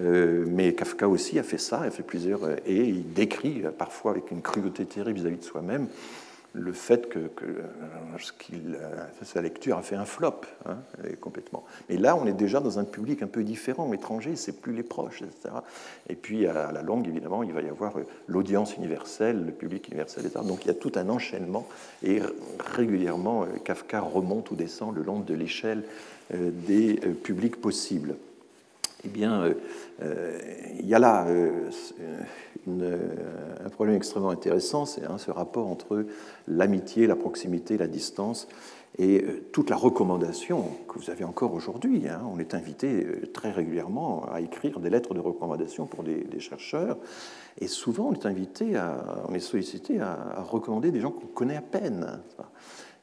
Euh, mais Kafka aussi a fait ça, a fait plusieurs, et il décrit parfois avec une cruauté terrible vis-à-vis de soi-même le fait que, sa lecture a fait un flop, hein, complètement. Mais là, on est déjà dans un public un peu différent, étranger, c'est plus les proches, etc. Et puis, à la longue, évidemment, il va y avoir euh, l'audience universelle, le public universel, etc. Donc, il y a tout un enchaînement, et régulièrement, euh, Kafka remonte ou descend le long de l'échelle euh, des publics possibles. Eh bien, il y a là un problème extrêmement intéressant, c'est hein, ce rapport entre l'amitié, la proximité, la distance et euh, toute la recommandation que vous avez encore aujourd'hui. Hein. on est invité euh, très régulièrement à écrire des lettres de recommandation pour des, chercheurs, et souvent on est invité, à, on est sollicité à, à recommander des gens qu'on connaît à peine.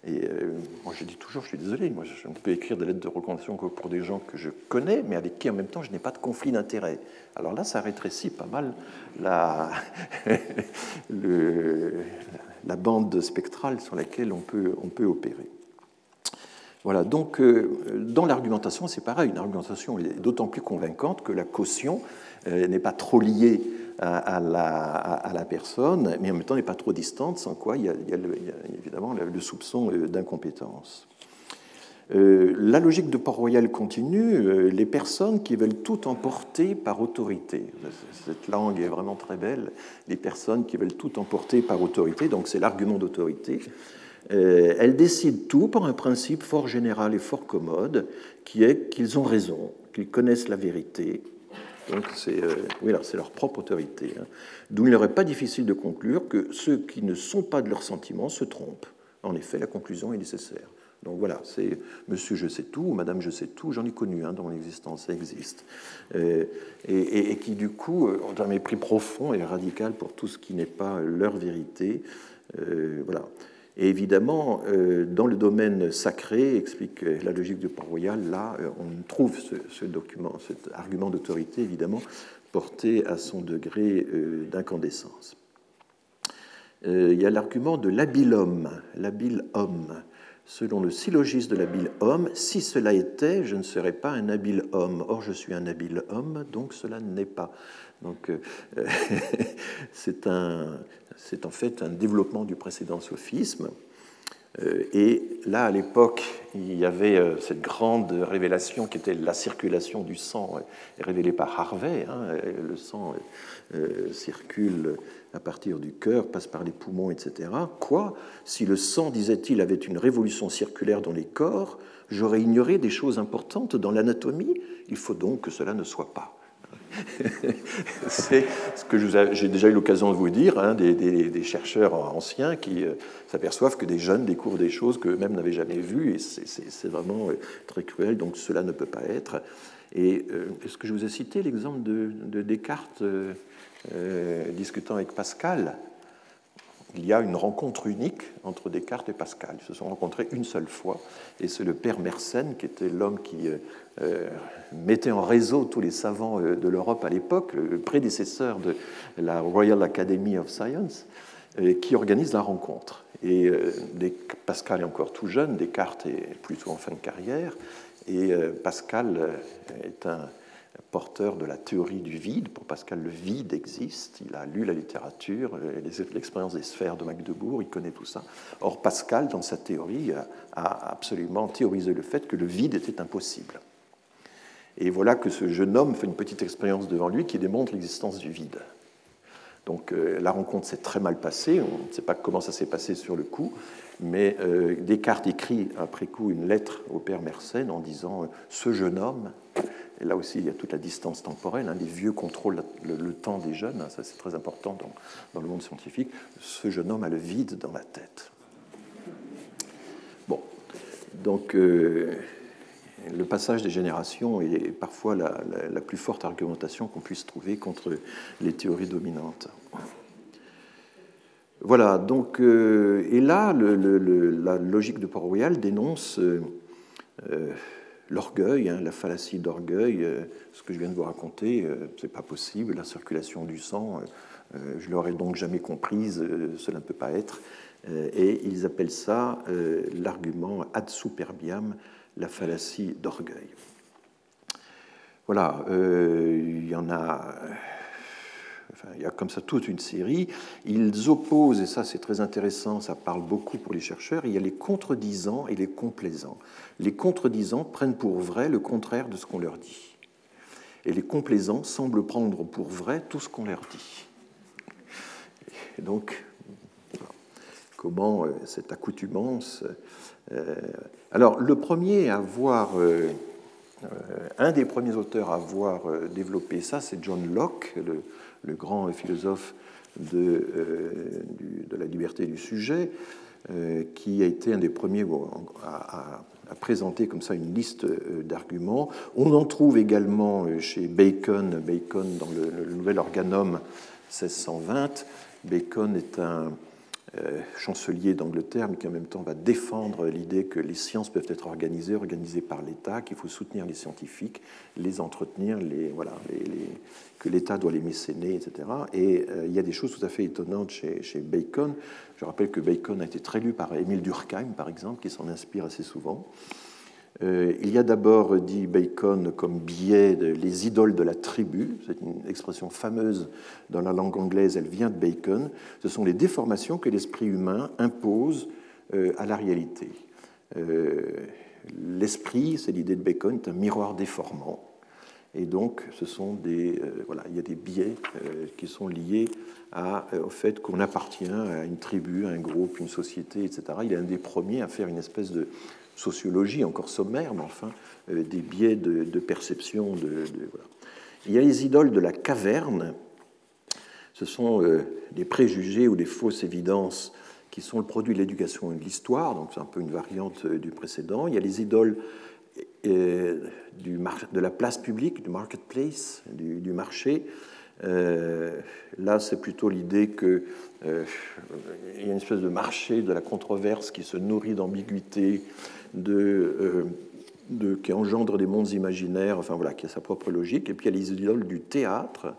Et euh, moi, je dis toujours, je suis désolé, moi, je ne peux écrire des lettres de recommandation que pour des gens que je connais, mais avec qui, en même temps, je n'ai pas de conflit d'intérêt. Alors là, ça rétrécit pas mal la, (laughs) la bande spectrale sur laquelle on peut, on peut opérer. Voilà, donc euh, dans l'argumentation, c'est pareil, une argumentation est d'autant plus convaincante que la caution euh, n'est pas trop liée à, la, personne, mais en même temps n'est pas trop distante, sans quoi il y a, évidemment le, soupçon euh, d'incompétence. Euh, la logique de Port-Royal continue, euh, les personnes qui veulent tout emporter par autorité. Cette langue est vraiment très belle, les personnes qui veulent tout emporter par autorité, donc c'est l'argument d'autorité. Elles décident tout par un principe fort général et fort commode, qui est qu'ils ont raison, qu'ils connaissent la vérité. Donc c'est oui, leur propre autorité. Hein. D'où il n'est pas difficile de conclure que ceux qui ne sont pas de leurs sentiments se trompent. En effet, la conclusion est nécessaire. Donc voilà, c'est Monsieur je sais tout ou Madame je sais tout, j'en ai connu hein, dans mon existence, ça existe. Euh, et, qui du coup euh, ont un mépris profond et radical pour tout ce qui n'est pas leur vérité. Euh, voilà. Et évidemment, dans le domaine sacré, explique la logique du Port-Royal, là, on trouve ce, document, cet argument d'autorité, évidemment, porté à son degré d'incandescence. Il y a l'argument de l'habile homme, l'habile homme selon le syllogisme de l'habile homme, si cela était, je ne serais pas un habile homme. Or, je suis un habile homme, donc cela n'est pas. Donc, euh, (laughs) c'est en fait un développement du précédent sophisme. Euh, et là, à l'époque, il y avait euh, cette grande révélation qui était la circulation du sang, révélée par Harvey. Hein, le sang circule à partir du cœur, passe par les poumons, etc. Quoi? Si le sang, disait-il, avait une révolution circulaire dans les corps, j'aurais ignoré des choses importantes dans l'anatomie Il faut donc que cela ne soit pas. (laughs) c'est ce que j'ai déjà eu l'occasion de vous dire, hein, des, chercheurs anciens qui euh, s'aperçoivent que des jeunes découvrent des choses qu'eux-mêmes n'avaient jamais vues, et c'est vraiment euh, très cruel, donc cela ne peut pas être. Et euh, est-ce que je vous ai cité l'exemple de, de, Descartes discutant avec Pascal, il y a une rencontre unique entre Descartes et Pascal. Ils se sont rencontrés une seule fois, et c'est le père Mersenne, qui était l'homme qui euh, euh, mettait en réseau tous les savants de l'Europe à l'époque, le prédécesseur de la Royal Academy of Science, qui organise la rencontre. Et Pascal est encore tout jeune, Descartes est plutôt en fin de carrière, et Pascal est un porteur de la théorie du vide. Pour Pascal, le vide existe. Il a lu la littérature, l'expérience des sphères de Magdebourg, il connaît tout ça. Or, Pascal, dans sa théorie, a absolument théorisé le fait que le vide était impossible. Et voilà que ce jeune homme fait une petite expérience devant lui qui démontre l'existence du vide. Donc euh, la rencontre s'est très mal passée, on ne sait pas comment ça s'est passé sur le coup, mais euh, Descartes écrit après coup une lettre au père Mersenne en disant euh, Ce jeune homme et là aussi, il y a toute la distance temporelle. Hein, les vieux contrôlent le, temps des jeunes. Hein, ça, c'est très important dans, le monde scientifique. Ce jeune homme a le vide dans la tête. Bon, donc euh, le passage des générations est parfois la, plus forte argumentation qu'on puisse trouver contre les théories dominantes. Voilà, donc, euh, et là, la logique de Port-Royal dénonce euh, l'orgueil, hein, la fallacie d'orgueil, euh, ce que je viens de vous raconter, euh, c'est pas possible, la circulation du sang, euh, je l'aurais donc jamais comprise, cela ne peut pas être. et ils appellent ça l'argument ad superbiam, la fallacie d'orgueil. Voilà, il y en a il y a comme ça toute une série. Ils opposent, et ça c'est très intéressant, ça parle beaucoup pour les chercheurs, il y a les contredisants et les complaisants. Les contredisants prennent pour vrai le contraire de ce qu'on leur dit. Et les complaisants semblent prendre pour vrai tout ce qu'on leur dit. Et donc, comment euh, cette accoutumance. Euh, alors, le premier à voir. Euh, un des premiers auteurs à avoir développé ça, c'est John Locke, le grand philosophe de, euh, de, la liberté du sujet, euh, qui a été un des premiers à, présenter comme ça une liste euh, d'arguments. On en trouve également chez Bacon, Bacon dans le, Nouvel Organum 1620. Bacon est un chancelier d'Angleterre, mais qui en même temps va défendre l'idée que les sciences peuvent être organisées, organisées par l'État, qu'il faut soutenir les scientifiques, les entretenir, que l'État doit les mécéner, etc. Et euh, il y a des choses tout à fait étonnantes chez, chez, Bacon. Je rappelle que Bacon a été très lu par Émile Durkheim, par exemple, qui s'en inspire assez souvent. Euh, il y a d'abord, dit Bacon, comme biais les idoles de la tribu. C'est une expression fameuse dans la langue anglaise, elle vient de Bacon. Ce sont les déformations que l'esprit humain impose euh, à la réalité. Euh, l'esprit, c'est l'idée de Bacon, est un miroir déformant. Et donc, ce sont des, voilà, il y a des biais qui sont liés au fait qu'on appartient à une tribu, à un groupe, une société, etc. Il est un des premiers à faire une espèce de sociologie encore sommaire, mais enfin, des biais de, perception. De, Il y a les idoles de la caverne. Ce sont des préjugés ou des fausses évidences qui sont le produit de l'éducation et de l'histoire, donc c'est un peu une variante euh, du précédent. Il y a les idoles euh, de la place publique, du marketplace, du, marché. Euh, là, c'est plutôt l'idée qu'il y a une espèce de marché de la controverse qui se nourrit d'ambiguïté, de, de, qui engendre des mondes imaginaires, enfin voilà, qui a sa propre logique. Et puis il y a les idoles du théâtre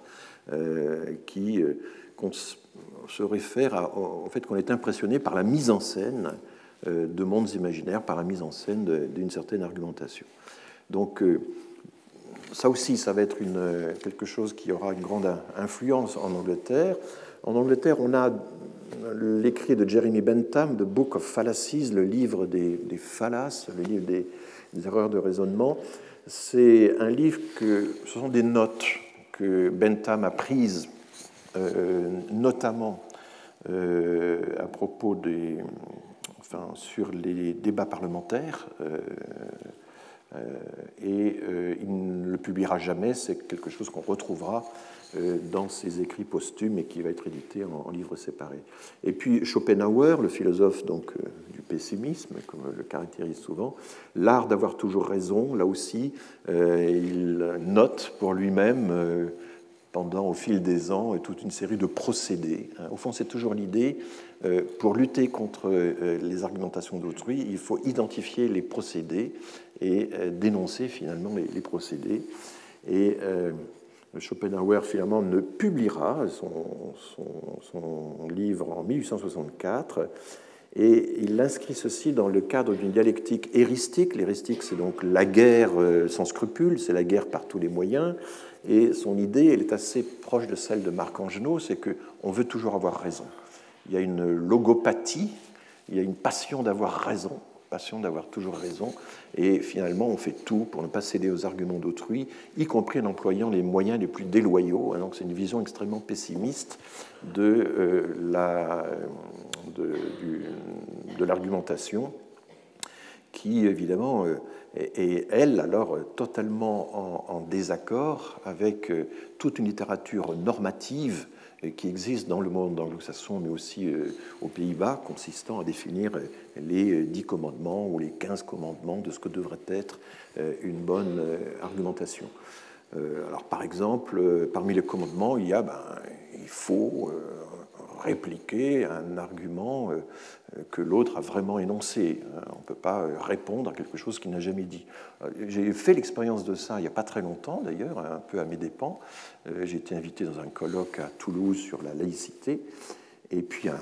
qui se réfère au fait qu'on est impressionné par la mise en scène euh, de mondes imaginaires, par la mise en scène d'une certaine argumentation. Donc, euh, ça aussi, ça va être une, quelque chose qui aura une grande influence en Angleterre. En Angleterre, on a l'écrit de Jeremy Bentham, The Book of Fallacies, le livre des, fallaces, le livre des, des erreurs de raisonnement. C'est un livre que ce sont des notes que Bentham a prises euh, notamment euh, à propos des, enfin, sur les débats parlementaires. Euh, et il ne le publiera jamais, c'est quelque chose qu'on retrouvera dans ses écrits posthumes et qui va être édité en, livre séparé. Et puis Schopenhauer, le philosophe donc du pessimisme, comme le caractérise souvent, l'art d'avoir toujours raison, là aussi, il note pour lui-même pendant, au fil des ans, toute une série de procédés. Hein. Au fond, c'est toujours l'idée, euh, pour lutter contre euh, les argumentations d'autrui, il faut identifier les procédés et euh, dénoncer finalement les procédés. Et Schopenhauer, finalement, ne publiera son, livre en 1864 et il inscrit ceci dans le cadre d'une dialectique héristique. L'héristique, c'est donc la guerre sans scrupules, c'est la guerre par tous les moyens. Et son idée, elle est assez proche de celle de Marc Angenot, c'est qu'on veut toujours avoir raison. Il y a une logopathie, il y a une passion d'avoir raison, d'avoir toujours raison, et finalement on fait tout pour ne pas céder aux arguments d'autrui, y compris en employant les moyens les plus déloyaux. Donc c'est une vision extrêmement pessimiste de euh, la, de l'argumentation qui évidemment euh, est, elle, alors totalement en, désaccord avec euh, toute une littérature normative qui existe dans le monde anglo-saxon, mais aussi aux Pays-Bas, consistant à définir les dix commandements ou les quinze commandements de ce que devrait être une bonne argumentation. Alors, par exemple, parmi les commandements, il y a, ben, il faut répliquer un argument que l'autre a vraiment énoncé. On ne peut pas répondre à quelque chose qu'il n'a jamais dit. J'ai fait l'expérience de ça il n'y a pas très longtemps, d'ailleurs, un peu à mes dépens. Euh, j'ai été invité dans un colloque à Toulouse sur la laïcité. Et puis un,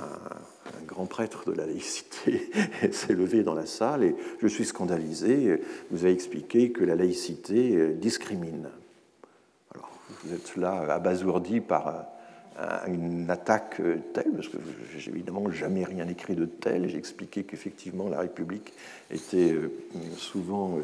grand prêtre de la laïcité (laughs) s'est levé dans la salle et je suis scandalisé. Vous avez expliqué que la laïcité euh, discrimine. Alors, vous êtes là abasourdi par une attaque telle, parce que j'ai évidemment jamais rien écrit de tel. J'ai expliqué qu'effectivement la République était euh, souvent euh,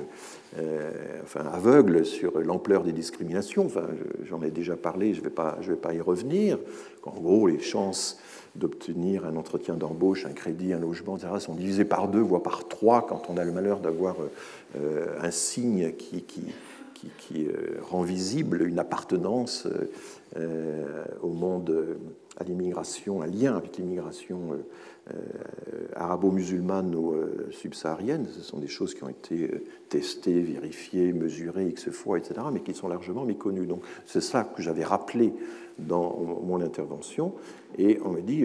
euh, enfin, aveugle sur l'ampleur des discriminations. Enfin, j'en ai déjà parlé, je ne vais, pas, vais pas y revenir. En gros, les chances d'obtenir un entretien d'embauche, un crédit, un logement, etc., sont divisées par deux, voire par trois, quand on a le malheur d'avoir un signe qui, qui, qui, rend visible une appartenance au monde, à l'immigration, un lien avec l'immigration euh, euh, arabo-musulmane ou subsaharienne. Ce sont des choses qui ont été testées, vérifiées, mesurées X fois, etc., mais qui sont largement méconnues. Donc c'est ça que j'avais rappelé dans mon intervention. Et on me dit,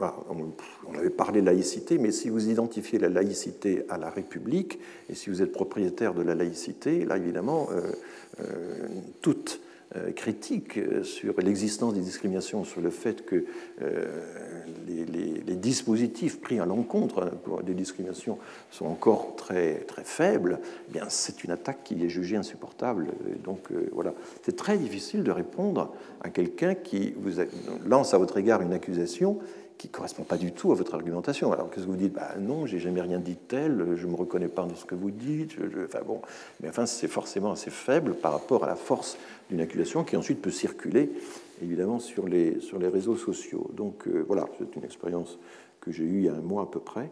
on avait parlé de laïcité, mais si vous identifiez la laïcité à la République, et si vous êtes propriétaire de la laïcité, là évidemment, toute euh, critique euh, sur l'existence des discriminations, sur le fait que euh, les, dispositifs pris à l'encontre des discriminations sont encore très, très faibles, eh bien c'est une attaque qui est jugée insupportable. donc voilà, c'est très difficile de répondre à quelqu'un qui vous lance à votre égard une accusation qui ne correspond pas du tout à votre argumentation. Alors qu'est-ce que vous dites? Bah, Non, j'ai jamais rien dit de tel, je ne me reconnais pas dans ce que vous dites. enfin, bon, mais enfin, c'est forcément assez faible par rapport à la force d'une accusation qui ensuite peut circuler, évidemment, sur les, sur les réseaux sociaux. Donc euh, voilà, c'est une expérience que j'ai eue il y a un mois à peu près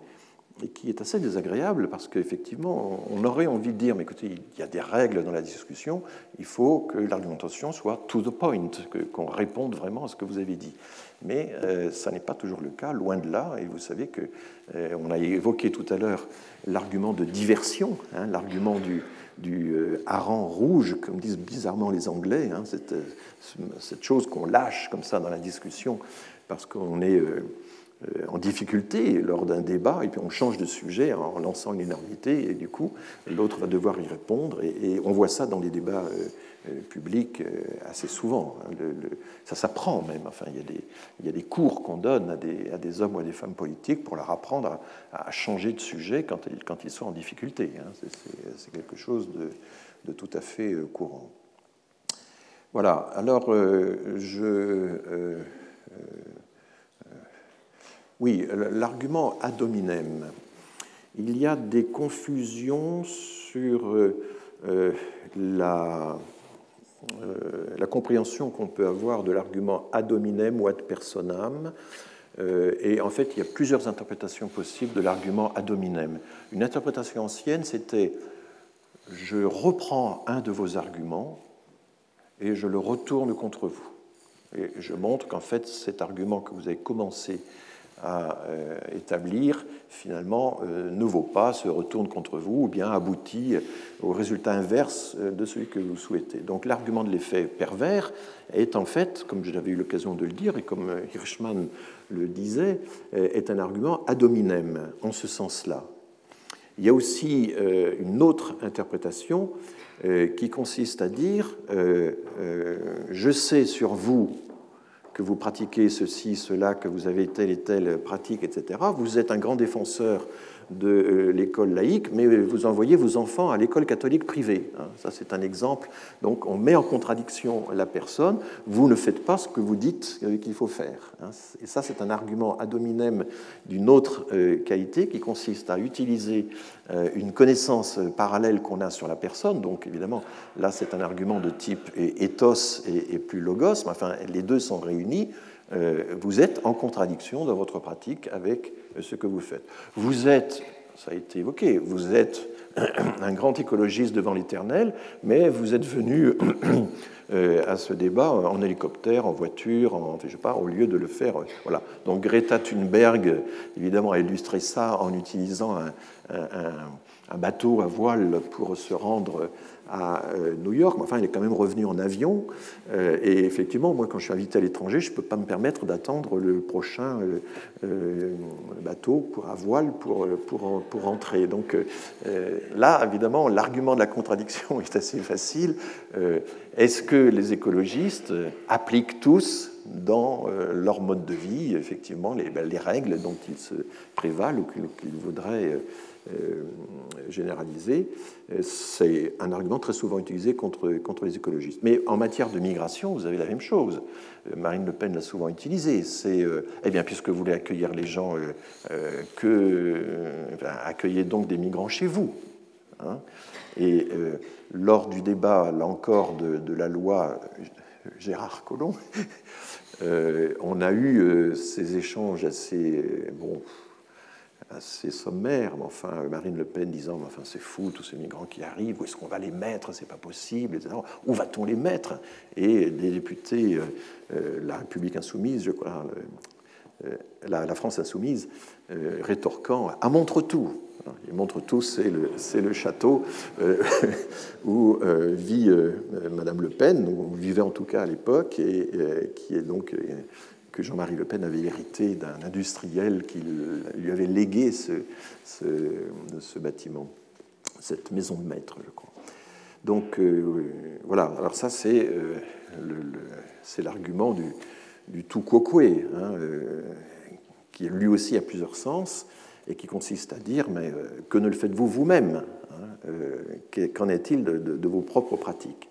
et qui est assez désagréable parce qu'effectivement, on aurait envie de dire, mais écoutez, il y a des règles dans la discussion, il faut que l'argumentation soit to the point, qu'on réponde vraiment à ce que vous avez dit. Mais euh, ça n'est pas toujours le cas, loin de là, et vous savez que euh, on a évoqué tout à l'heure l'argument de diversion, hein, l'argument du, du euh, hareng rouge, comme disent bizarrement les Anglais, hein, cette, chose qu'on lâche comme ça dans la discussion parce qu'on est en difficulté lors d'un débat, et puis on change de sujet en lançant une énormité, et du coup, l'autre va devoir y répondre. Et, on voit ça dans les débats euh, publics assez souvent. Hein. ça s'apprend même. Enfin, il, y a des, il y a des cours qu'on donne à des, à des, hommes ou à des femmes politiques pour leur apprendre à, changer de sujet quand ils, quand ils sont en difficulté. Hein. C'est quelque chose de, de, tout à fait courant. Voilà. Alors, je oui, l'argument ad hominem. Il y a des confusions sur euh, euh, la, euh, la, compréhension qu'on peut avoir de l'argument ad hominem ou ad personam. et en fait, il y a plusieurs interprétations possibles de l'argument ad hominem. Une interprétation ancienne, c'était je reprends un de vos arguments et je le retourne contre vous. Et je montre qu'en fait, cet argument que vous avez commencé à euh, établir, finalement, euh, ne vaut pas, se retourne contre vous, ou bien aboutit au résultat inverse euh, de celui que vous souhaitez. Donc l'argument de l'effet pervers est en fait, comme j'avais eu l'occasion de le dire, et comme Hirschman le disait, est un argument ad hominem, en ce sens-là. Il y a aussi une autre interprétation qui consiste à dire je sais sur vous que vous pratiquez ceci, cela, que vous avez telle et telle pratique, etc. Vous êtes un grand défenseur de euh, l'école laïque, mais vous envoyez vos enfants à l'école catholique privée. Hein. Ça, c'est un exemple. Donc, on met en contradiction la personne. Vous ne faites pas ce que vous dites qu'il faut faire. Hein. Et ça, c'est un argument ad hominem d'une autre euh, qualité qui consiste à utiliser euh, une connaissance parallèle qu'on a sur la personne. Donc, évidemment, là, c'est un argument de type ethos et plus logos. Mais enfin, les deux sont réunis. Vous êtes en contradiction dans votre pratique avec ce que vous faites. Vous êtes, ça a été évoqué, vous êtes (clears throat) un grand écologiste devant l'éternel, mais vous êtes venu (clears throat) euh, à ce débat en hélicoptère, en voiture, en, je sais au lieu de le faire. Euh, voilà. Donc Greta Thunberg, évidemment, a illustré ça en utilisant un, un bateau à voile pour se rendre à euh, New York, enfin, il est quand même revenu en avion. Euh, et effectivement, moi, quand je suis invité à l'étranger, je ne peux pas me permettre d'attendre le prochain euh, bateau pour, à voile pour, pour, pour entrer. Donc là, évidemment, l'argument de la contradiction (laughs) est assez facile. Est-ce que les écologistes appliquent tous dans leur mode de vie, effectivement, les, ben, les règles dont ils se prévalent ou qu'ils voudraient euh, généralisé, euh, c'est un argument très souvent utilisé contre, contre les écologistes. Mais en matière de migration, vous avez la même chose. Euh, Marine Le Pen l'a souvent utilisé. C'est, eh bien, puisque vous voulez accueillir les gens, que, accueillez donc des migrants chez vous. Hein. Et lors du débat, là encore, de, de la loi Gérard Collomb, (laughs) on a eu ces échanges assez, bon, assez sommaire, mais enfin, Marine Le Pen disant, enfin, c'est fou, tous ces migrants qui arrivent, où est-ce qu'on va les mettre, c'est pas possible, etc. Où va-t-on les mettre? Et des députés, euh, euh, la République insoumise, je crois, euh, la, France insoumise, rétorquant, à montre tout. Et montre tout, c'est le, le, château (laughs) où vit Madame Le Pen, où vivait en tout cas à l'époque, et qui est donc que Jean-Marie Le Pen avait hérité d'un industriel qui lui avait légué ce, bâtiment, cette maison de maître, je crois. Donc euh, voilà, alors ça c'est euh, l'argument du, tout quoque, hein, euh, qui lui aussi a plusieurs sens et qui consiste à dire mais que ne le faites-vous vous-même hein, Qu'en est-il de, vos propres pratiques?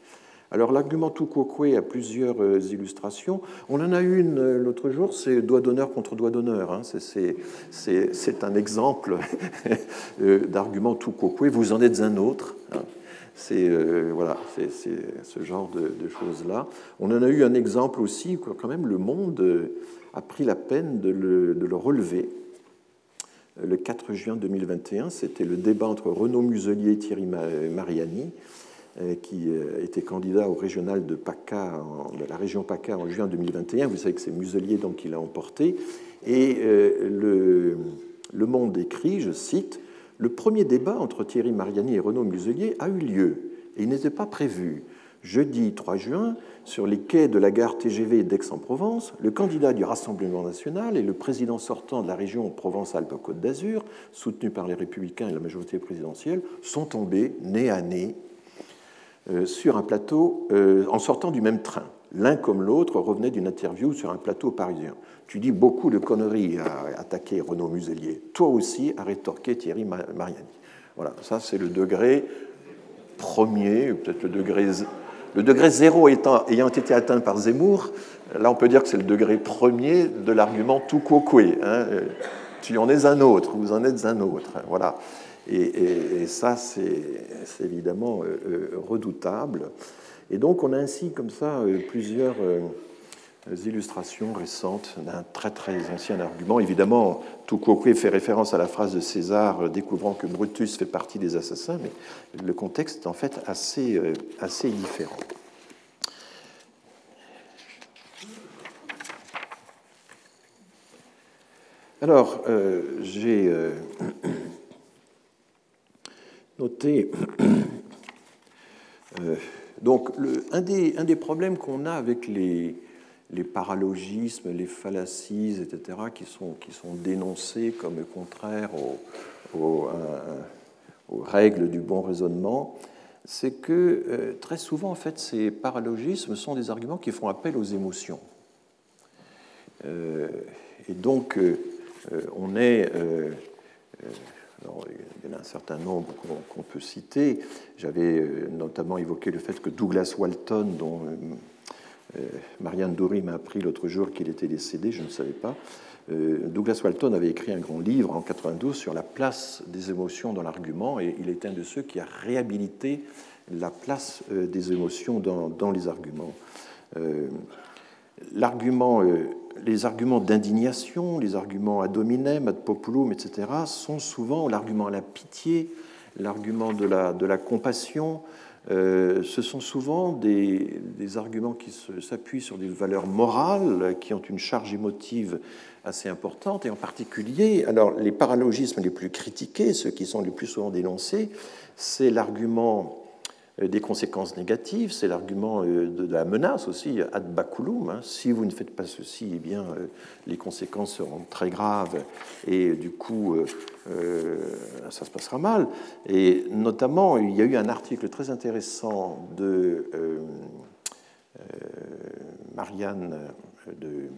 Alors l'argument tout quoque a plusieurs euh, illustrations. On en a une euh, l'autre jour, c'est doigt d'honneur contre doigt d'honneur. Hein. C'est un exemple (laughs) euh, d'argument tout quoque. Vous en êtes un autre. Hein. C'est voilà, ce genre de, choses-là. On en a eu un exemple aussi, quand même, le monde a pris la peine de le, de le relever. Le 4 juin 2021, c'était le débat entre Renaud Muselier et Thierry Mariani qui euh, était candidat au régional de PACA, de la région PACA en juin 2021. Vous savez que c'est Muselier donc, qui l'a emporté. Et euh, le, le Monde écrit, je cite, Le premier débat entre Thierry Mariani et Renaud Muselier a eu lieu et il n'était pas prévu. Jeudi 3 juin, sur les quais de la gare TGV d'Aix-en-Provence, le candidat du Rassemblement national et le président sortant de la région Provence-Alpes-Côte d'Azur, soutenu par les Républicains et la majorité présidentielle, sont tombés nez à nez euh, sur un plateau euh, en sortant du même train. L'un comme l'autre revenait d'une interview sur un plateau parisien. Tu dis beaucoup de conneries à attaquer Renaud Muselier. Toi aussi, a rétorqué Thierry Mariani. Voilà, ça c'est le degré premier, peut-être le degré, le degré zéro étant, ayant été atteint par Zemmour. Là, on peut dire que c'est le degré premier de l'argument tout coqué. Hein. Tu en es un autre, vous en êtes un autre. Voilà. Et, ça, c'est évidemment euh, euh, redoutable. Et donc, on a ainsi, comme ça, euh, plusieurs illustrations récentes d'un très très ancien argument. Évidemment, Touquet fait référence à la phrase de César découvrant que Brutus fait partie des assassins, mais le contexte est en fait assez, assez différent. Alors, j'ai noter. (clears throat) Euh, donc, un, des, problèmes qu'on a avec les, paralogismes, les fallacies, etc., qui sont, dénoncés comme contraires aux, aux, règles du bon raisonnement, c'est que euh, très souvent, en fait, ces paralogismes sont des arguments qui font appel aux émotions. Euh, et donc, on est il y en a un certain nombre qu'on peut citer. J'avais euh, notamment évoqué le fait que Douglas Walton, dont euh, euh, Marianne Dory m'a appris l'autre jour qu'il était décédé, je ne savais pas. Douglas Walton avait écrit un grand livre en 92 sur la place des émotions dans l'argument, et il est un de ceux qui a réhabilité la place des émotions dans, dans les arguments. L'argument les arguments d'indignation, les arguments ad hominem, ad populum, etc., sont souvent l'argument à la pitié, l'argument de la, de la compassion. Euh, ce sont souvent des, des arguments qui s'appuient sur des valeurs morales, qui ont une charge émotive assez importante, et en particulier, alors les paralogismes les plus critiqués, ceux qui sont les plus souvent dénoncés, c'est l'argument des conséquences négatives, c'est l'argument euh, de la menace aussi, ad baculum. Hein. Si vous ne faites pas ceci, eh bien, euh, les conséquences seront très graves et du coup, ça se passera mal. Et notamment, il y a eu un article très intéressant de Marianne de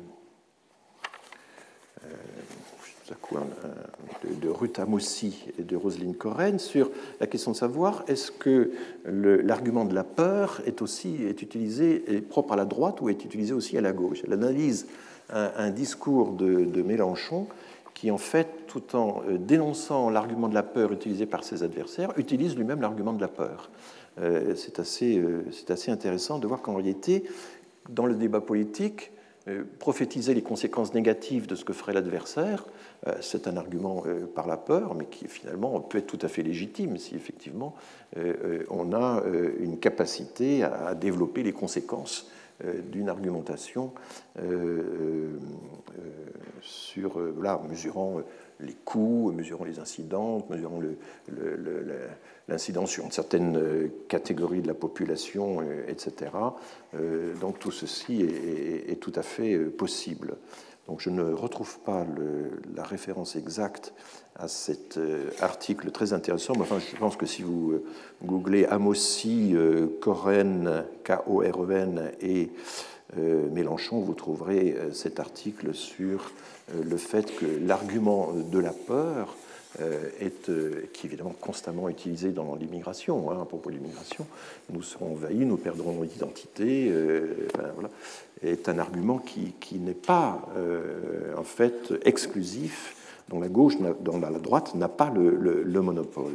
de, Ruth Amossi et de Roselyne Coren sur la question de savoir est-ce que l'argument de la peur est aussi est utilisé est propre à la droite ou est utilisé aussi à la gauche. Elle analyse un, discours de, Mélenchon qui, en fait, tout en euh, dénonçant l'argument de la peur utilisé par ses adversaires, utilise lui-même l'argument de la peur. Euh, c'est assez, euh, assez intéressant de voir qu'en réalité, dans le débat politique, prophétiser les conséquences négatives de ce que ferait l'adversaire, euh, c'est un argument euh, par la peur, mais qui finalement peut être tout à fait légitime si effectivement euh, on a une capacité à développer les conséquences d'une argumentation sur, là, mesurant les coûts, mesurant les incidents, mesurant l'incidence sur une certaine catégorie de la population, etc. Donc tout ceci est tout à fait possible. Donc je ne retrouve pas la référence exacte à cet euh, article très intéressant, mais enfin, je pense que si vous euh, googlez Amossi, euh, Koren, K-O-R-E-N et Mélenchon, vous trouverez cet article sur le fait que l'argument de la peur est, qui est évidemment constamment utilisé dans l'immigration, hein, à propos de l'immigration, nous serons envahis, nous perdrons notre identité, voilà, est un argument qui, n'est pas en fait exclusif, dont la gauche, dont la droite n'a pas le monopole.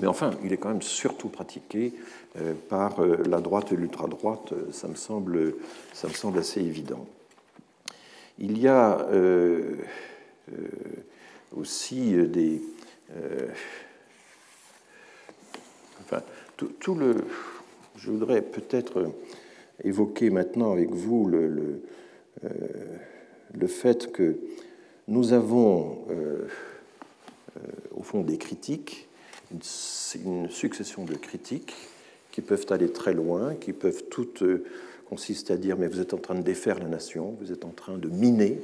Mais enfin, il est quand même surtout pratiqué euh, par euh, la droite et l'ultra-droite, euh, ça, me semble, ça me semble assez évident. Il y a aussi des. enfin, tout, le. Je voudrais peut-être évoquer maintenant avec vous le, le fait que nous avons, au fond, des critiques, une succession de critiques qui peuvent aller très loin, qui peuvent toutes euh, consister à dire mais vous êtes en train de défaire la nation, vous êtes en train de miner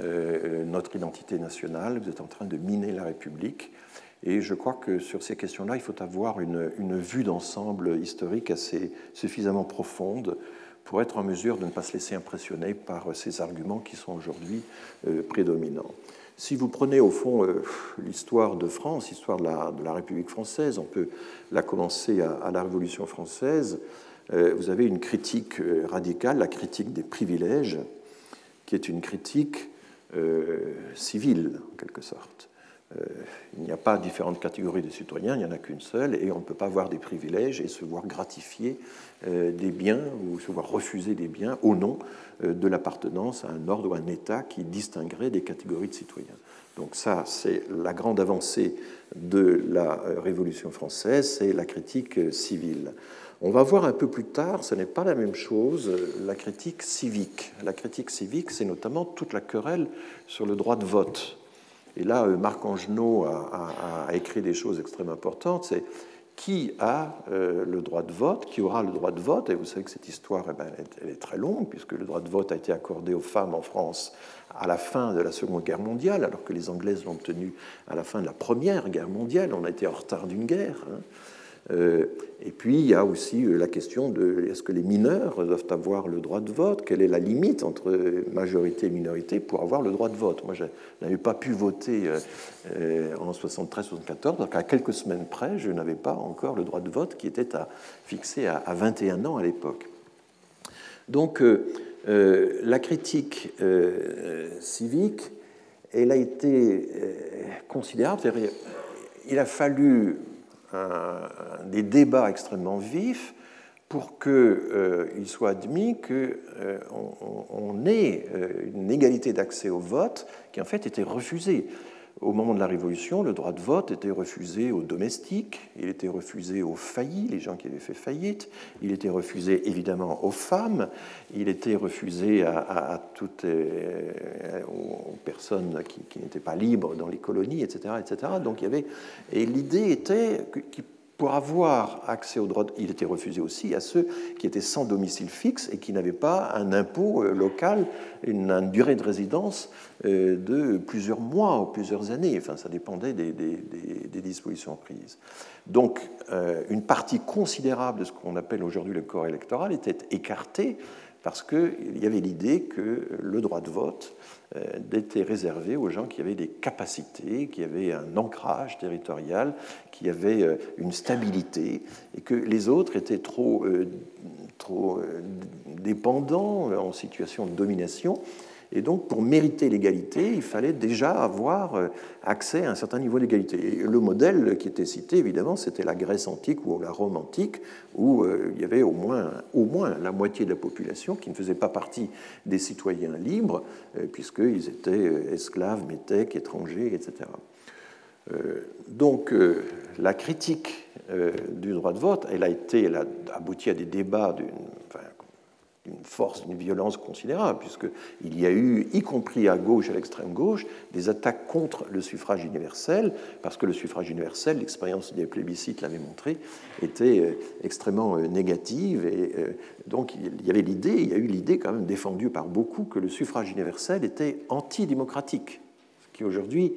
euh, notre identité nationale, vous êtes en train de miner la République. Et je crois que sur ces questions-là, il faut avoir une, une vue d'ensemble historique assez suffisamment profonde pour être en mesure de ne pas se laisser impressionner par ces arguments qui sont aujourd'hui euh, prédominants. Si vous prenez au fond euh, l'histoire de France, l'histoire de la, République française, on peut la commencer à, la Révolution française, euh, vous avez une critique euh, radicale, la critique des privilèges, qui est une critique civile en quelque sorte. Il n'y a pas différentes catégories de citoyens, il n'y en a qu'une seule, et on ne peut pas avoir des privilèges et se voir gratifier des biens ou se voir refuser des biens au nom euh, de l'appartenance à un ordre ou un État qui distinguerait des catégories de citoyens. Donc ça, c'est la grande avancée de la euh, Révolution française, c'est la critique euh, civile. On va voir un peu plus tard, ce n'est pas la même chose, la critique civique. La critique civique, c'est notamment toute la querelle sur le droit de vote. Et là, Marc Angenot a, a écrit des choses extrêmement importantes. C'est qui a euh, le droit de vote, qui aura le droit de vote. Et vous savez que cette histoire, eh ben, elle, est, très longue, puisque le droit de vote a été accordé aux femmes en France à la fin de la Seconde Guerre mondiale, alors que les Anglaises l'ont obtenu à la fin de la Première Guerre mondiale. On a été en retard d'une guerre. Hein. Euh, et puis, il y a aussi euh, la question de est-ce que les mineurs doivent avoir le droit de vote? Quelle est la limite entre majorité et minorité pour avoir le droit de vote? Moi, je n'avais pas pu voter euh, en 73-74, donc à quelques semaines près, je n'avais pas encore le droit de vote qui était à, fixé à, 21 ans à l'époque. Donc, la critique civique, elle a été considérable. Il a fallu des débats extrêmement vifs pour qu'il euh, soit admis qu'on euh, ait euh, une égalité d'accès au vote qui en fait était refusée. Au moment de la Révolution, le droit de vote était refusé aux domestiques, il était refusé aux faillis, les gens qui avaient fait faillite, il était refusé évidemment aux femmes, il était refusé à, toutes aux personnes qui, n'étaient pas libres dans les colonies, etc., etc. Donc il y avait et l'idée était qu'il pour avoir accès au droit, il était refusé aussi à ceux qui étaient sans domicile fixe et qui n'avaient pas un impôt euh, local, une, durée de résidence euh, de plusieurs mois ou plusieurs années. Enfin, ça dépendait des, dispositions prises. Donc, euh, une partie considérable de ce qu'on appelle aujourd'hui le corps électoral était écartée parce qu'il y avait l'idée que le droit de vote était réservé aux gens qui avaient des capacités, qui avaient un ancrage territorial, qui avaient euh, une stabilité, et que les autres étaient trop, euh, trop dépendants, en situation de domination, et donc, pour mériter l'égalité, il fallait déjà avoir euh, accès à un certain niveau d'égalité. Le modèle qui était cité, évidemment, c'était la Grèce antique ou la Rome antique, où euh, il y avait au moins, la moitié de la population qui ne faisait pas partie des citoyens libres, euh, puisqu'ils étaient esclaves, métèques, étrangers, etc. Donc, la critique du droit de vote, elle a été, elle a abouti à des débats d'une une force, une violence considérable, puisqu'il y a eu, y compris à gauche, à l'extrême gauche, des attaques contre le suffrage universel, parce que le suffrage universel, l'expérience des plébiscites l'avait montré, était euh, extrêmement euh, négative. Et euh, donc il y avait l'idée, il y a eu l'idée quand même défendue par beaucoup, que le suffrage universel était antidémocratique, ce qui aujourd'hui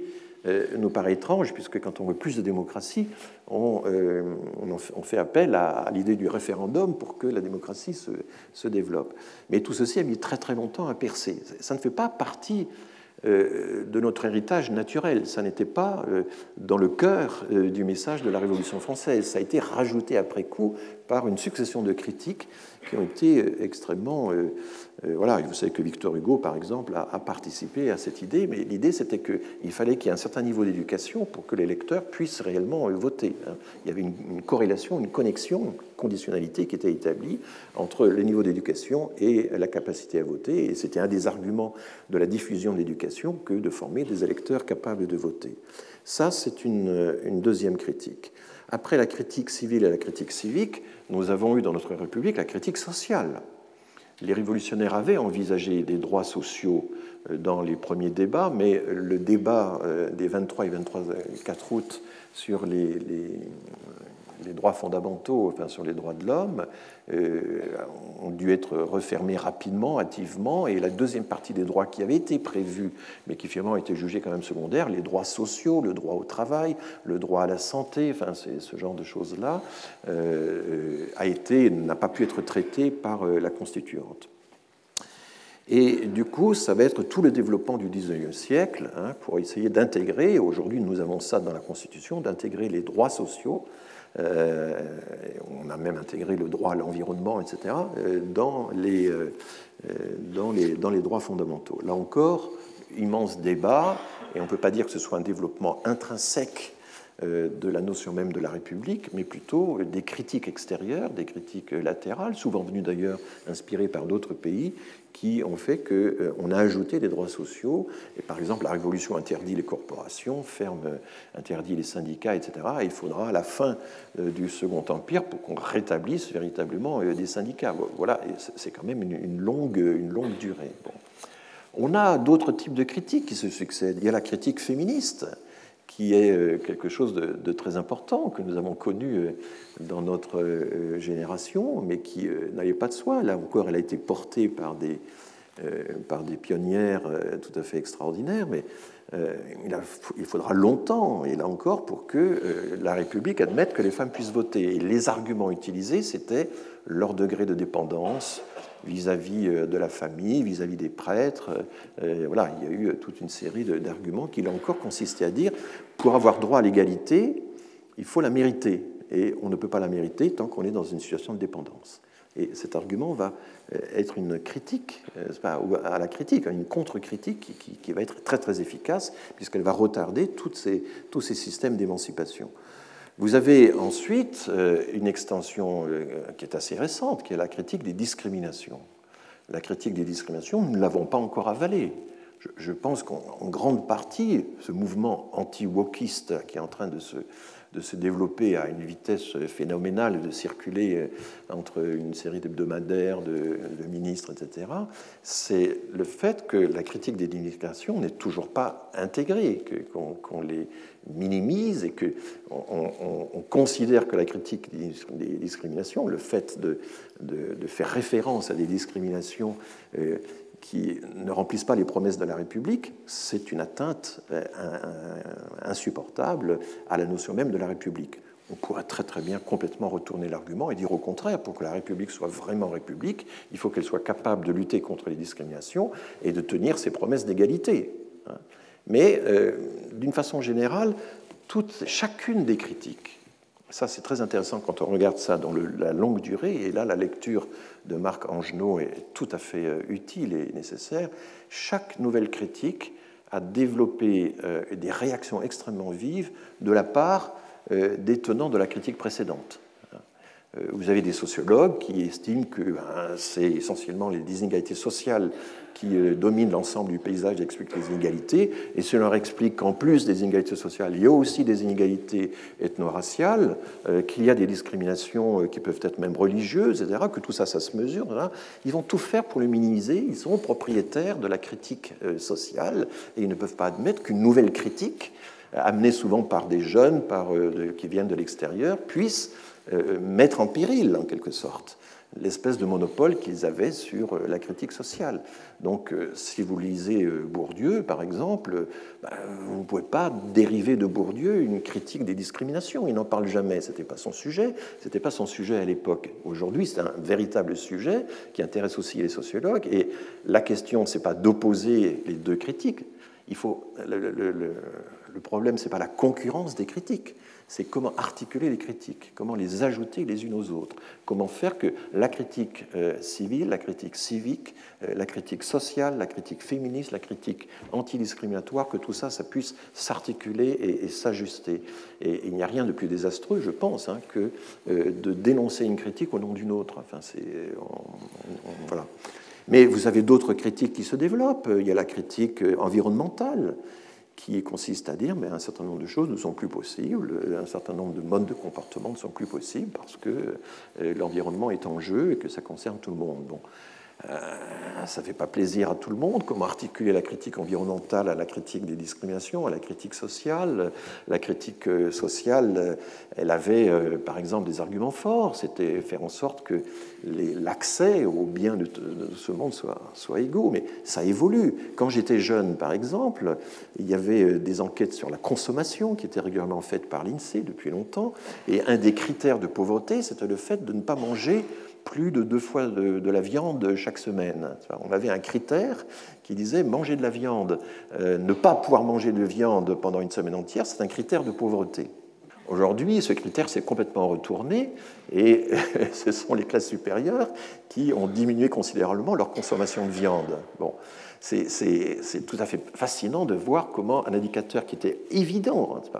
nous paraît étrange, puisque quand on veut plus de démocratie, on, euh, fait appel à, l'idée du référendum pour que la démocratie se, se, développe. Mais tout ceci a mis très très longtemps à percer. Ça ne fait pas partie euh, de notre héritage naturel. Ça n'était pas euh, dans le cœur euh, du message de la Révolution française. Ça a été rajouté après coup par une succession de critiques qui ont été extrêmement... voilà, vous savez que Victor Hugo, par exemple, a, participé à cette idée, mais l'idée c'était qu'il fallait qu'il y ait un certain niveau d'éducation pour que les lecteurs puissent réellement voter. Hein. Il y avait une, corrélation, une connexion, une conditionnalité qui était établie entre le niveau d'éducation et la capacité à voter, et c'était un des arguments de la diffusion de l'éducation que de former des électeurs capables de voter. Ça, c'est une deuxième critique. Après la critique civile et la critique civique, nous avons eu dans notre République la critique sociale. Les révolutionnaires avaient envisagé des droits sociaux euh, dans les premiers débats, mais le débat euh, des 23 et 23 4 août sur les, les droits fondamentaux, enfin sur les droits de l'homme, euh, ont dû être refermés rapidement, hâtivement, et la deuxième partie des droits qui avaient été prévus, mais qui finalement étaient jugés quand même secondaires, les droits sociaux, le droit au travail, le droit à la santé, enfin ce genre de choses-là, euh, a été n'a pas pu être traité par euh, la constituante. Et du coup, ça va être tout le développement du 19e siècle hein, pour essayer d'intégrer, aujourd'hui nous avons ça dans la Constitution, d'intégrer les droits sociaux on a même intégré le droit à l'environnement, etc., euh, dans les, euh, dans les droits fondamentaux. Là encore, immense débat, et on ne peut pas dire que ce soit un développement intrinsèque de la notion même de la République, mais plutôt des critiques extérieures, des critiques latérales, souvent venues d'ailleurs inspirées par d'autres pays, qui ont fait qu'on euh, a ajouté des droits sociaux. Et par exemple, la Révolution interdit les corporations, ferme, euh, interdit les syndicats, etc. Et il faudra à la fin euh, du Second Empire pour qu'on rétablisse véritablement des syndicats. Voilà, c'est quand même une, longue, une longue durée. On a d'autres types de critiques qui se succèdent. Il y a la critique féministe qui est quelque chose de, très important que nous avons connu dans notre génération, mais qui n'allait pas de soi. Là encore, elle a été portée par des, par des pionnières tout à fait extraordinaires, mais il faudra longtemps, et là encore, pour que la République admette que les femmes puissent voter. Et les arguments utilisés, c'était leur degré de dépendance, vis-à-vis de la famille, vis-à-vis des prêtres. Voilà, il y a eu toute une série d'arguments qui, là encore, consistaient à dire pour avoir droit à l'égalité, il faut la mériter. Et on ne peut pas la mériter tant qu'on est dans une situation de dépendance. Et cet argument va être une critique, à la critique, une contre-critique qui, va être très très efficace, puisqu'elle va retarder tous ces systèmes d'émancipation. Vous avez ensuite euh, une extension euh, qui est assez récente, qui est la critique des discriminations. La critique des discriminations, nous ne l'avons pas encore avalée. Je pense qu'en grande partie, ce mouvement anti-wokiste qui est en train de se, de se développer à une vitesse phénoménale, de circuler euh, entre une série d'hebdomadaires, de, de, ministres, etc., c'est le fait que la critique des discriminations n'est toujours pas intégrée, qu'on les minimise et qu'on on, considère que la critique des discriminations, le fait de, de, faire référence à des discriminations euh, qui ne remplissent pas les promesses de la République, c'est une atteinte euh, insupportable à la notion même de la République. On pourrait très très bien complètement retourner l'argument et dire au contraire, pour que la République soit vraiment République, il faut qu'elle soit capable de lutter contre les discriminations et de tenir ses promesses d'égalité. Mais euh, d'une façon générale, chacune des critiques ça, c'est très intéressant quand on regarde ça dans la longue durée. Et là, la lecture de Marc Angenot est tout à fait euh, utile et nécessaire. Chaque nouvelle critique a développé euh, des réactions extrêmement vives de la part des tenants de la critique précédente. Vous avez des sociologues qui estiment que ben, c'est essentiellement les inégalités sociales qui euh, domine l'ensemble du paysage et explique les inégalités. Et cela leur explique qu'en plus des inégalités sociales, il y a aussi des inégalités ethno-raciales, euh, qu'il y a des discriminations euh, qui peuvent être même religieuses, etc., que tout ça, ça se mesure. Ils vont tout faire pour le minimiser. Ils sont propriétaires de la critique sociale et ils ne peuvent pas admettre qu'une nouvelle critique, amenée souvent par des jeunes qui viennent de l'extérieur, puisse mettre en péril, en quelque sorte, l'espèce de monopole qu'ils avaient sur euh, la critique sociale. Donc, euh, si vous lisez euh, Bourdieu, par exemple, ben, vous ne pouvez pas dériver de Bourdieu une critique des discriminations. Il n'en parle jamais. Ce n'était pas son sujet. Ce n'était pas son sujet à l'époque. Aujourd'hui, c'est un véritable sujet qui intéresse aussi les sociologues. Et la question, ce n'est pas d'opposer les deux critiques. Il faut, problème, ce n'est pas la concurrence des critiques, c'est comment articuler les critiques, comment les ajouter les unes aux autres, comment faire que la critique euh, civile, la critique civique, euh, la critique sociale, la critique féministe, la critique antidiscriminatoire, que tout ça, ça puisse s'articuler et, s'ajuster. Et, il n'y a rien de plus désastreux, je pense, hein, que euh, de dénoncer une critique au nom d'une autre. Enfin, c'est, voilà. Mais vous avez d'autres critiques qui se développent. Il y a la critique environnementale qui consiste à dire qu'un certain nombre de choses ne sont plus possibles, un certain nombre de modes de comportement ne sont plus possibles parce que euh, l'environnement est en jeu et que ça concerne tout le monde. Euh, ça ne fait pas plaisir à tout le monde. Comment articuler la critique environnementale à la critique des discriminations, à la critique sociale La critique euh, sociale, euh, elle avait par exemple des arguments forts. C'était faire en sorte que l'accès aux biens de, ce monde soit, soit égaux. Mais ça évolue. Quand j'étais jeune, par exemple, il y avait des enquêtes sur la consommation qui étaient régulièrement faites par l'INSEE depuis longtemps. Et un des critères de pauvreté, c'était le fait de ne pas manger plus de deux fois de, la viande chaque semaine. On avait un critère qui disait manger de la viande, euh, ne pas pouvoir manger de viande pendant une semaine entière, c'est un critère de pauvreté. Aujourd'hui, ce critère s'est complètement retourné et (laughs) ce sont les classes supérieures qui ont diminué considérablement leur consommation de viande. Bon, c'est tout à fait fascinant de voir comment un indicateur qui était évident, hein,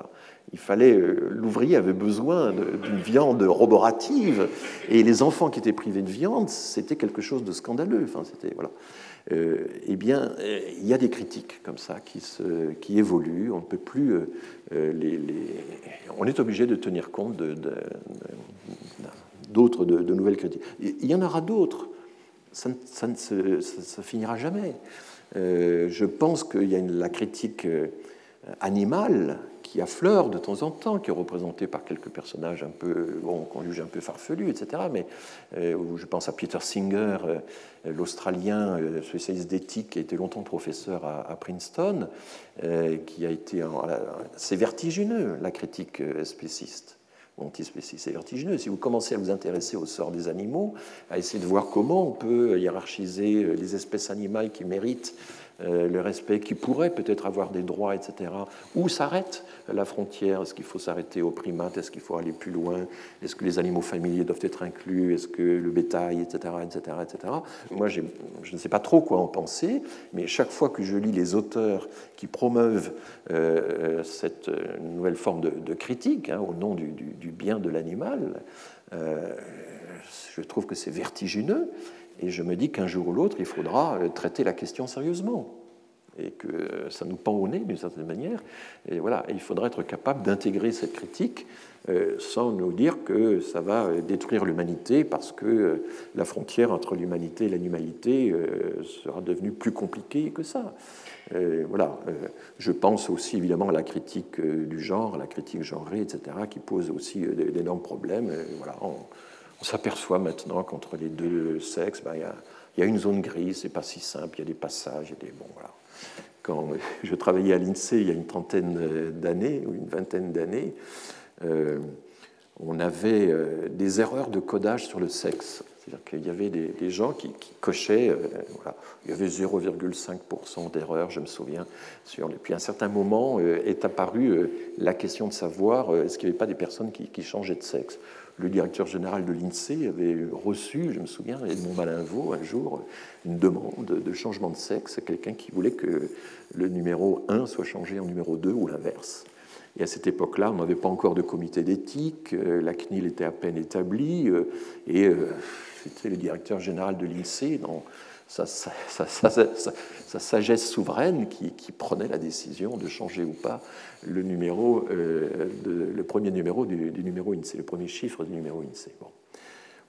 il fallait, euh, l'ouvrier avait besoin d'une viande roborative, et les enfants qui étaient privés de viande, c'était quelque chose de scandaleux. Enfin, c'était voilà. Euh, eh bien, euh, il y a des critiques comme ça qui, évoluent. On ne peut plus les, on est obligé de tenir compte d'autres, de, de, nouvelles critiques. Il y en aura d'autres. Ça, ça, finira jamais. je pense qu'il y a une, la critique animale qui affleure de temps en temps, qui est représenté par quelques personnages un peu, bon, qu'on juge un peu farfelus, etc. Mais euh, je pense à Peter Singer, euh, l'Australien euh, spécialiste d'éthique, qui a été longtemps professeur à, Princeton, qui a été, c'est vertigineux la critique spéciste antispéciste. C'est vertigineux. Si vous commencez à vous intéresser au sort des animaux, à essayer de voir comment on peut hiérarchiser les espèces animales qui méritent le respect, qui pourrait peut-être avoir des droits, etc. Où s'arrête la frontière? Est-ce qu'il faut s'arrêter aux primates Est-ce qu'il faut aller plus loin? Est-ce que les animaux familiers doivent être inclus? Est-ce que le bétail, etc., etc., etc. Moi, je ne sais pas trop quoi en penser, mais chaque fois que je lis les auteurs qui promeuvent euh, cette nouvelle forme de, critique hein, au nom du, bien de l'animal, euh, je trouve que c'est vertigineux. Et je me dis qu'un jour ou l'autre, il faudra euh, traiter la question sérieusement et que euh, ça nous pend au nez d'une certaine manière. Et voilà, il faudra être capable d'intégrer cette critique euh, sans nous dire que ça va détruire l'humanité parce que la frontière entre l'humanité et l'animalité sera devenue plus compliquée que ça. voilà, je pense aussi évidemment à la critique du genre, à la critique genrée, etc., qui pose aussi d'énormes problèmes. voilà, s'aperçoit maintenant qu'entre les deux sexes, ben, il y, a une zone grise, c'est pas si simple, il y a des passages, des bon voilà. Quand je travaillais à l'INSEE il y a une trentaine d'années ou une vingtaine d'années, euh, on avait euh, des erreurs de codage sur le sexe. C'est-à-dire qu'il y avait des, gens qui, cochaient, euh, voilà, il y avait 0,5% d'erreurs, je me souviens. Sur Puis à un certain moment est apparue la question de savoir est-ce qu'il n'y avait pas des personnes qui changeaient de sexe le directeur général de l'INSEE avait reçu, je me souviens, Edmond Malinvaux, un jour, une demande de changement de sexe quelqu'un qui voulait que le numéro 1 soit changé en numéro 2 ou l'inverse. Et à cette époque-là, on n'avait pas encore de comité d'éthique, euh, la CNIL était à peine établie, euh, et euh, c'était le directeur général de l'INSEE, dans sa, sagesse souveraine, qui, prenait la décision de changer ou pas le, numéro, le premier numéro du, numéro INSEE, le premier chiffre du numéro INSEE.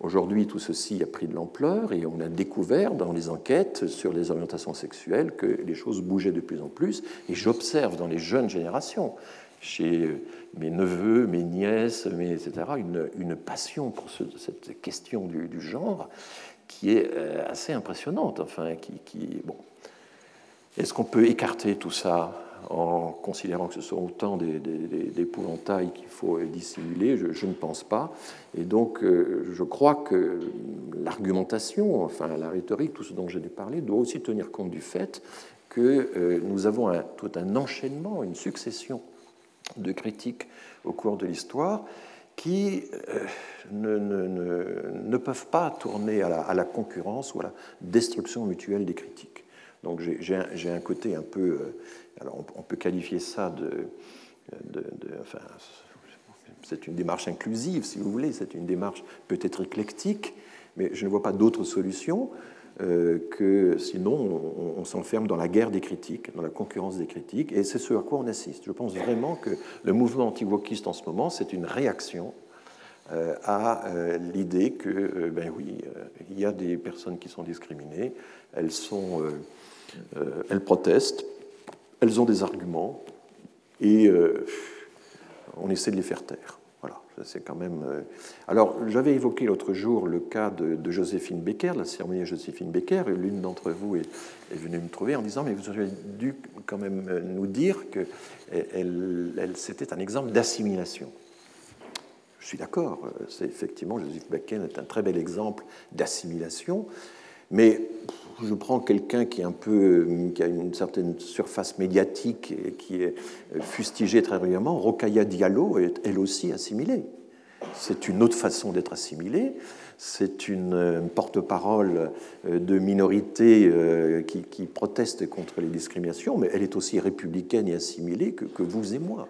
Aujourd'hui, tout ceci a pris de l'ampleur et on a découvert dans les enquêtes sur les orientations sexuelles que les choses bougeaient de plus en plus. Et j'observe dans les jeunes générations chez mes neveux, mes nièces, etc., une, passion pour cette question du, genre qui est euh, assez impressionnante. Enfin, qui, bon. Est-ce qu'on peut écarter tout ça en considérant que ce sont autant d'épouvantails qu'il faut dissimuler? Je, ne pense pas. Et donc, euh, je crois que l'argumentation, enfin la rhétorique, tout ce dont j'ai parlé, doit aussi tenir compte du fait que nous avons tout un enchaînement, une succession de critiques au cours de l'histoire qui ne, ne, peuvent pas tourner à la, concurrence ou à la destruction mutuelle des critiques. Donc j'ai un, un, côté un peu, alors on, peut qualifier ça de, de, enfin, c'est une démarche inclusive, si vous voulez, c'est une démarche peut-être éclectique, mais je ne vois pas d'autre solution euh, que sinon on, s'enferme dans la guerre des critiques, dans la concurrence des critiques, et c'est ce à quoi on assiste. Je pense vraiment que le mouvement anti-wokiste en ce moment, c'est une réaction euh, à euh, l'idée que, ben oui, il y a des personnes qui sont discriminées, elles, sont, elles protestent, elles ont des arguments, et on essaie de les faire taire. C'est quand même. Euh, alors, j'avais évoqué l'autre jour le cas de, Joséphine Becker, la cérémonie Joséphine Becker. L'une d'entre vous est, venue me trouver en disant Mais vous avez dû quand même euh, nous dire que elle, elle, c'était un exemple d'assimilation. Je suis d'accord, euh, c'est effectivement, Joséphine Becker est un très bel exemple d'assimilation, mais je prends quelqu'un qui, a une certaine surface médiatique et qui est fustigé très régulièrement, Rokaya Diallo est elle aussi assimilée. C'est une autre façon d'être assimilée. C'est une porte-parole euh, de minorité euh, qui, qui, proteste contre les discriminations, mais elle est aussi républicaine et assimilée que, vous et moi.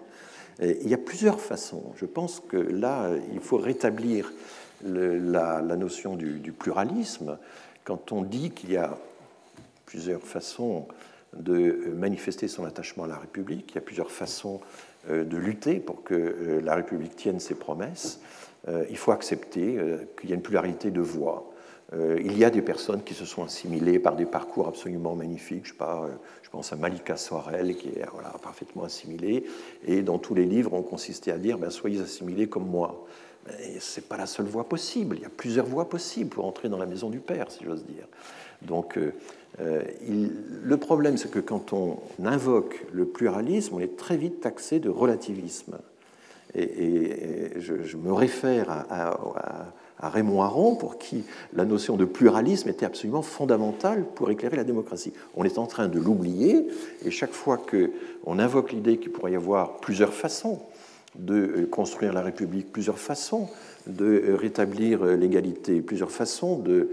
il y a plusieurs façons. Je pense que là, il faut rétablir la, notion du pluralisme quand on dit qu'il y a plusieurs façons de manifester son attachement à la République, il y a plusieurs façons euh, de lutter pour que euh, la République tienne ses promesses, euh, il faut accepter qu'il y a une pluralité de voix. Il y a des personnes qui se sont assimilées par des parcours absolument magnifiques. Je, pas, je pense à Malika Soarel, qui est voilà, parfaitement assimilée. Et dans tous les livres, on consistait à dire ben, Soyez assimilés comme moi ce n'est pas la seule voie possible. Il y a plusieurs voies possibles pour entrer dans la maison du Père, si j'ose dire. Donc, euh, euh, le problème, c'est que quand on invoque le pluralisme, on est très vite taxé de relativisme. Et, je, me réfère à, à, Raymond Aron, pour qui la notion de pluralisme était absolument fondamentale pour éclairer la démocratie. On est en train de l'oublier, et chaque fois qu'on invoque l'idée qu'il pourrait y avoir plusieurs façons de euh, construire la République, plusieurs façons de euh, rétablir euh, l'égalité, plusieurs façons de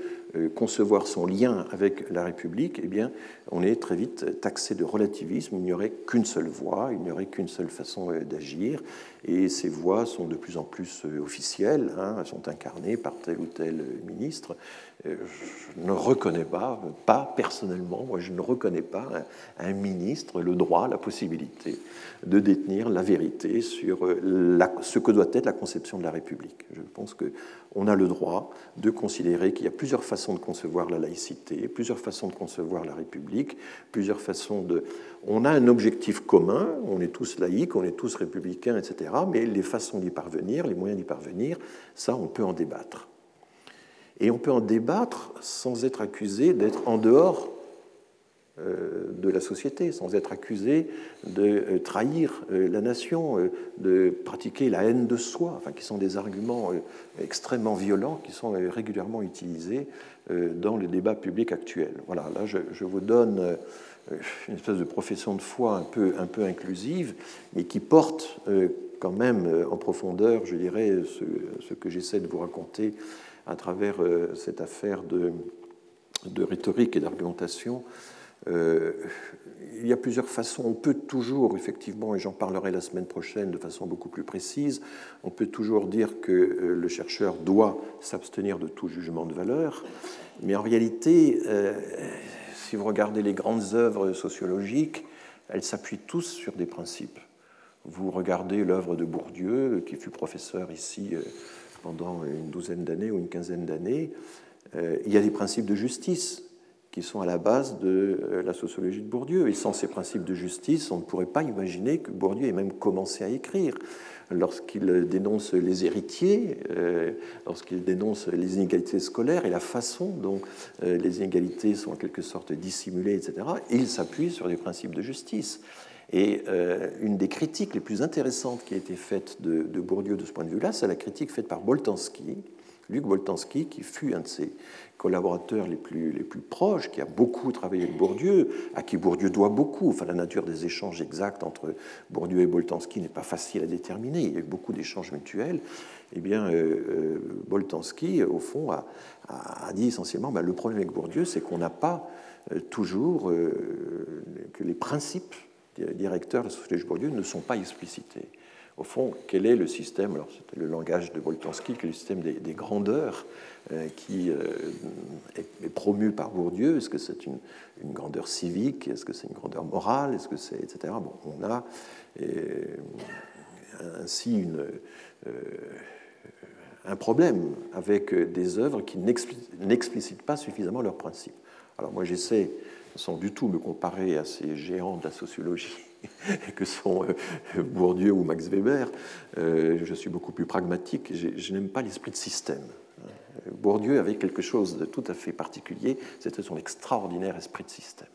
concevoir son lien avec la République, eh bien, on est très vite taxé de relativisme. Il n'y aurait qu'une seule voie, il n'y aurait qu'une seule façon d'agir, et ces voies sont de plus en plus officielles, hein, sont incarnées par tel ou tel ministre, euh, je ne reconnais pas, pas personnellement, moi je ne reconnais pas un, ministre le droit, la possibilité de détenir la vérité sur euh, ce que doit être la conception de la République. Je pense qu'on a le droit de considérer qu'il y a plusieurs façons de concevoir la laïcité, plusieurs façons de concevoir la République, plusieurs façons de... On a un objectif commun, on est tous laïcs, on est tous républicains, etc., mais les façons d'y parvenir, les moyens d'y parvenir, ça on peut en débattre. Et on peut en débattre sans être accusé d'être en dehors de la société, sans être accusé de euh, trahir euh, la nation, de pratiquer la haine de soi, enfin, qui sont des arguments extrêmement violents qui sont régulièrement utilisés dans le débat public actuel. Voilà, là je, vous donne une espèce de profession de foi un peu, un peu inclusive, mais qui porte quand même en profondeur, je dirais, ce, ce que j'essaie de vous raconter à travers euh, cette affaire de, de rhétorique et d'argumentation. Euh, il y a plusieurs façons. On peut toujours, effectivement, et j'en parlerai la semaine prochaine de façon beaucoup plus précise, on peut toujours dire que euh, le chercheur doit s'abstenir de tout jugement de valeur, mais en réalité, si vous regardez les grandes œuvres sociologiques, elles s'appuient tous sur des principes. Vous regardez l'œuvre de Bourdieu, qui fut professeur ici pendant une douzaine d'années ou une quinzaine d'années, euh, il y a des principes de justice qui sont à la base de euh, la sociologie de Bourdieu. Et sans ces principes de justice, on ne pourrait pas imaginer que Bourdieu ait même commencé à écrire. Lorsqu'il dénonce les héritiers, euh, lorsqu'il dénonce les inégalités scolaires et la façon dont les inégalités sont en quelque sorte dissimulées, etc., il s'appuie sur des principes de justice. Et euh, une des critiques les plus intéressantes qui a été faite de, Bourdieu de ce point de vue-là, c'est la critique faite par Boltanski, Luc Boltanski, qui fut un de ses collaborateurs les plus, les plus proches, qui a beaucoup travaillé avec Bourdieu, à qui Bourdieu doit beaucoup. Enfin, la nature des échanges exacts entre Bourdieu et Boltanski n'est pas facile à déterminer. Il y a eu beaucoup d'échanges mutuels. Eh bien, euh, euh, Boltanski, au fond, a, dit essentiellement ben, le problème avec Bourdieu, c'est qu'on n'a pas euh, toujours que les principes directeurs de la société Bourdieu ne sont pas explicités au fond, quel est le système Alors, c'était le langage de Boltanski, quel est le système des, grandeurs euh, qui euh, est, promu par Bourdieu? Est-ce que c'est une, grandeur civique? Est-ce que c'est une grandeur morale? Est-ce que c'est etc. Bon, on a euh, ainsi un problème avec des œuvres qui n'explicitent pas suffisamment leurs principes. Alors moi, j'essaie sans du tout me comparer à ces géants de la sociologie (laughs) que sont euh, Bourdieu ou Max Weber, euh, je suis beaucoup plus pragmatique. Je, n'aime pas l'esprit de système. Bourdieu avait quelque chose de tout à fait particulier, c'était son extraordinaire esprit de système.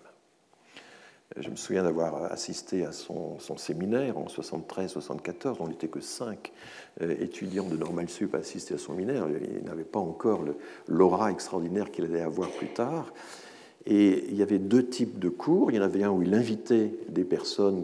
Je me souviens d'avoir assisté à son, séminaire en 73-74. On n'était que cinq euh, étudiants de Normal Sup à assister à son séminaire. Il n'avait pas encore l'aura extraordinaire qu'il allait avoir plus tard. Et il y avait deux types de cours. Il y en avait un où il invitait des personnes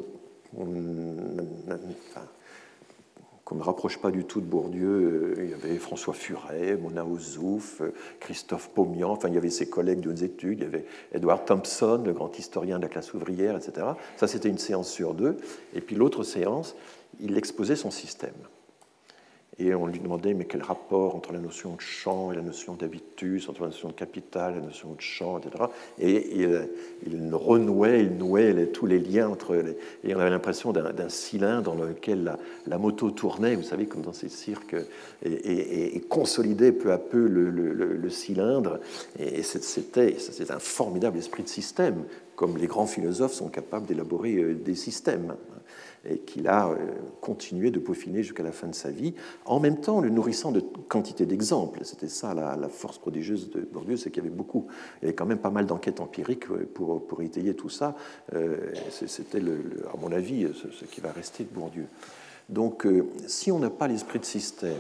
qu'on ne rapproche pas du tout de Bourdieu. Il y avait François Furet, Mona Ozouf, Christophe Paumian, enfin il y avait ses collègues de études, il y avait Edward Thompson, le grand historien de la classe ouvrière, etc. Ça c'était une séance sur deux. Et puis l'autre séance, il exposait son système et on lui demandait mais quel rapport entre la notion de champ et la notion d'habitus, entre la notion de capital et la notion de champ, etc. Et il, renouait, il nouait tous les liens entre les... Et on avait l'impression d'un cylindre dans lequel la, moto tournait, vous savez, comme dans ces cirques, et, consolidait peu à peu le, cylindre. Et c'était un formidable esprit de système, comme les grands philosophes sont capables d'élaborer euh, des systèmes et qu'il a euh, continué de peaufiner jusqu'à la fin de sa vie, en même temps le nourrissant de quantité d'exemples. C'était ça la, force prodigieuse de Bourdieu, c'est qu'il y avait beaucoup, il y avait quand même pas mal d'enquêtes empiriques euh, pour, étayer tout ça. Euh, c'était, à mon avis, ce, qui va rester de Bourdieu. Donc, si on n'a pas l'esprit de système,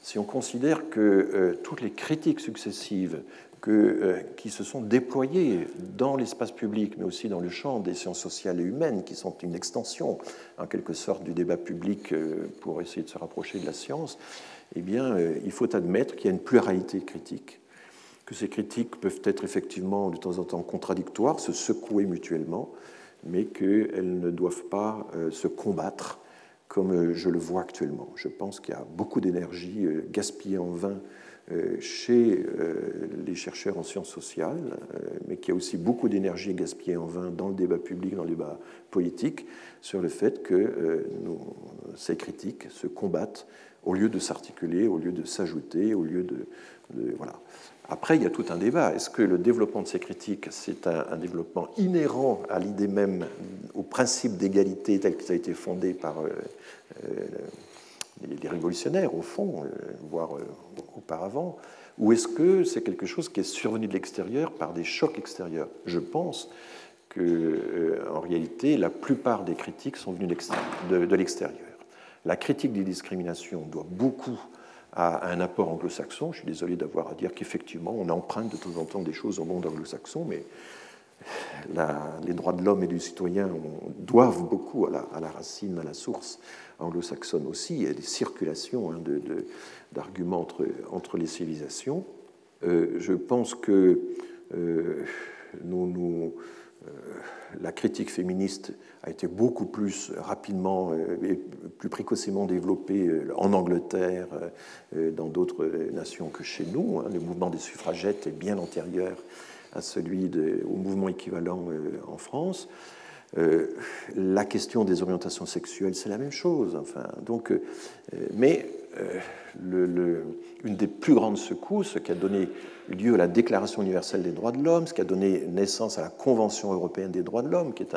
si on considère que toutes les critiques successives euh, qui se sont déployés dans l'espace public, mais aussi dans le champ des sciences sociales et humaines, qui sont une extension, en quelque sorte, du débat public euh, pour essayer de se rapprocher de la science, eh bien, euh, il faut admettre qu'il y a une pluralité critique, que ces critiques peuvent être effectivement de temps en temps contradictoires, se secouer mutuellement, mais qu'elles ne doivent pas se combattre comme je le vois actuellement. Je pense qu'il y a beaucoup d'énergie gaspillée en vain chez euh, les chercheurs en sciences sociales, euh, mais qui a aussi beaucoup d'énergie gaspillée en vain dans le débat public, dans le débat politique, sur le fait que ces critiques se combattent au lieu de s'articuler, au lieu de s'ajouter, au lieu de, voilà. Après, il y a tout un débat. Est-ce que le développement de ces critiques, c'est un, développement inhérent à l'idée même, au principe d'égalité tel ça a été fondé par les révolutionnaires, au fond, euh, voire euh, auparavant, ou est-ce que c'est quelque chose qui est survenu de l'extérieur par des chocs extérieurs? Je pense que, euh, en réalité, la plupart des critiques sont venues de l'extérieur. La critique des discriminations doit beaucoup à un apport anglo-saxon. Je suis désolé d'avoir à dire qu'effectivement, on emprunte de temps en temps des choses au monde anglo-saxon, mais les droits de l'homme et du citoyen doivent beaucoup à la, racine, à la source anglo-saxonne aussi. Il y a des circulations hein, d'arguments entre, les civilisations. Euh, je pense que euh, euh, la critique féministe a été beaucoup plus rapidement et plus précocement développée en Angleterre, dans d'autres nations que chez nous. Hein. Le mouvement des suffragettes est bien antérieur à celui de, au mouvement équivalent en France. Euh, la question des orientations sexuelles, c'est la même chose. Enfin, donc, euh, mais le, une des plus grandes secousses qui a donné lieu à la Déclaration universelle des droits de l'homme, ce qui a donné naissance à la Convention européenne des droits de l'homme, qui est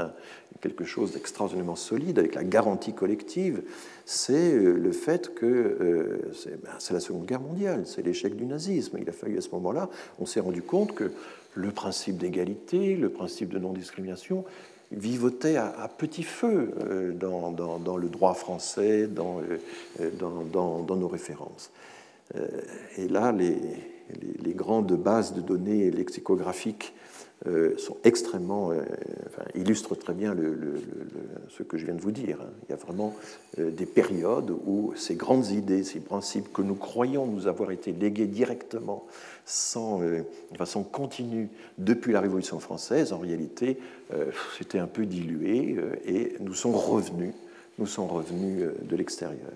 quelque chose d'extraordinairement solide avec la garantie collective, c'est le fait que ben, c'est la Seconde Guerre mondiale, c'est l'échec du nazisme. Il a fallu à ce moment-là, on s'est rendu compte que le principe d'égalité, le principe de non-discrimination vivotaient à, petit feu euh, dans, le droit français, euh, dans, dans, nos références. et là, les, grandes bases de données lexicographiques euh, sont extrêmement, euh, illustrent très bien ce que je viens de vous dire. Il y a vraiment euh, des périodes où ces grandes idées, ces principes que nous croyons nous avoir été légués directement, sans, de façon continue, depuis la Révolution française, en réalité, c'était un peu dilué et nous sont revenus, nous sont revenus de l'extérieur.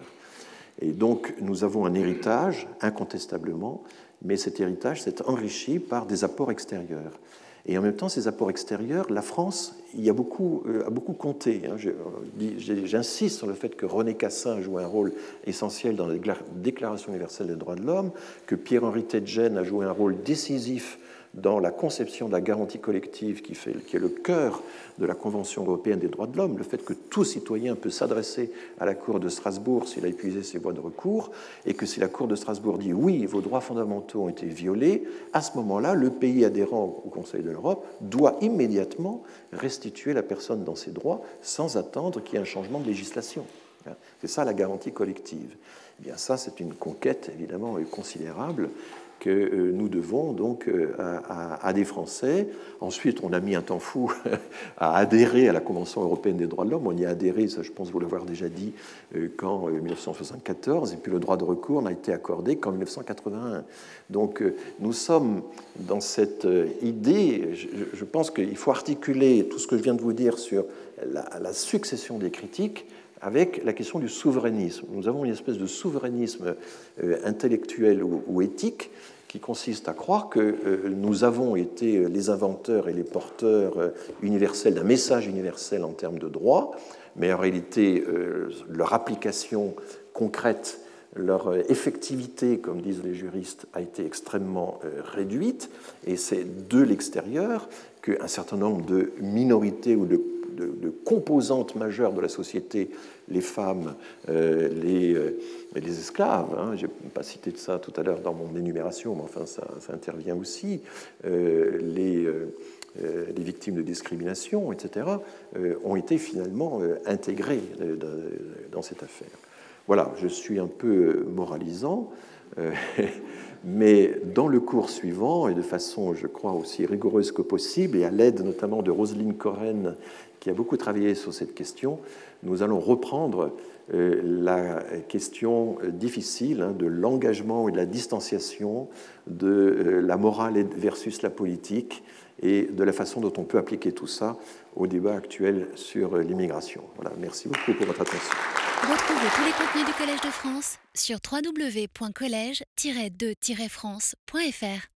Et donc, nous avons un héritage, incontestablement, mais cet héritage s'est enrichi par des apports extérieurs. Et en même temps, ces apports extérieurs, la France y a beaucoup, euh, compté. Hein. J'insiste sur le fait que René Cassin a joué un rôle essentiel dans la Déclaration universelle des droits de l'homme, que Pierre-Henri Tedjen a joué un rôle décisif dans la conception de la garantie collective qui, est le cœur de la Convention européenne des droits de l'homme, le fait que tout citoyen peut s'adresser à la Cour de Strasbourg s'il a épuisé ses voies de recours, et que si la Cour de Strasbourg dit oui, vos droits fondamentaux ont été violés, à ce moment-là, le pays adhérent au Conseil de l'Europe doit immédiatement restituer la personne dans ses droits sans attendre qu'il y ait un changement de législation. C'est ça la garantie collective. Eh bien, ça, c'est une conquête évidemment considérable que euh, nous devons donc euh, à, des Français. Ensuite, on a mis un temps fou (laughs) à adhérer à la Convention européenne des droits de l'homme. On y a adhéré, ça je pense vous l'avoir déjà dit, euh, qu'en 1974, et puis le droit de recours n'a été accordé qu'en 1981. Donc nous sommes dans cette idée, je pense qu'il faut articuler tout ce que je viens de vous dire sur la, la succession des critiques avec la question du souverainisme. Nous avons une espèce de souverainisme euh, intellectuel ou, éthique qui consiste à croire que euh, nous avons été les inventeurs et les porteurs euh, universels d'un message universel en termes de droit, mais en réalité, leur application concrète, leur effectivité, comme disent les juristes, a été extrêmement réduite, et c'est de l'extérieur qu'un certain nombre de minorités ou de de, composantes majeures de la société, les femmes, euh, les, euh, les, esclaves. Hein, je n'ai pas cité de ça tout à l'heure dans mon énumération, mais enfin ça, intervient aussi. Euh, les, les, victimes de discrimination, etc., ont été finalement intégrées dans cette affaire. Voilà, je suis un peu moralisant. (laughs) Mais dans le cours suivant, et de façon, je crois, aussi rigoureuse que possible, et à l'aide notamment de Roselyne Corren, qui a beaucoup travaillé sur cette question, nous allons reprendre euh, la question difficile hein, de l'engagement et de la distanciation de euh, la morale versus la politique et de la façon dont on peut appliquer tout ça au débat actuel sur euh, l'immigration. Voilà, merci beaucoup pour votre attention. Retrouvez tous les contenus du Collège de France sur www.colège-2-france.fr.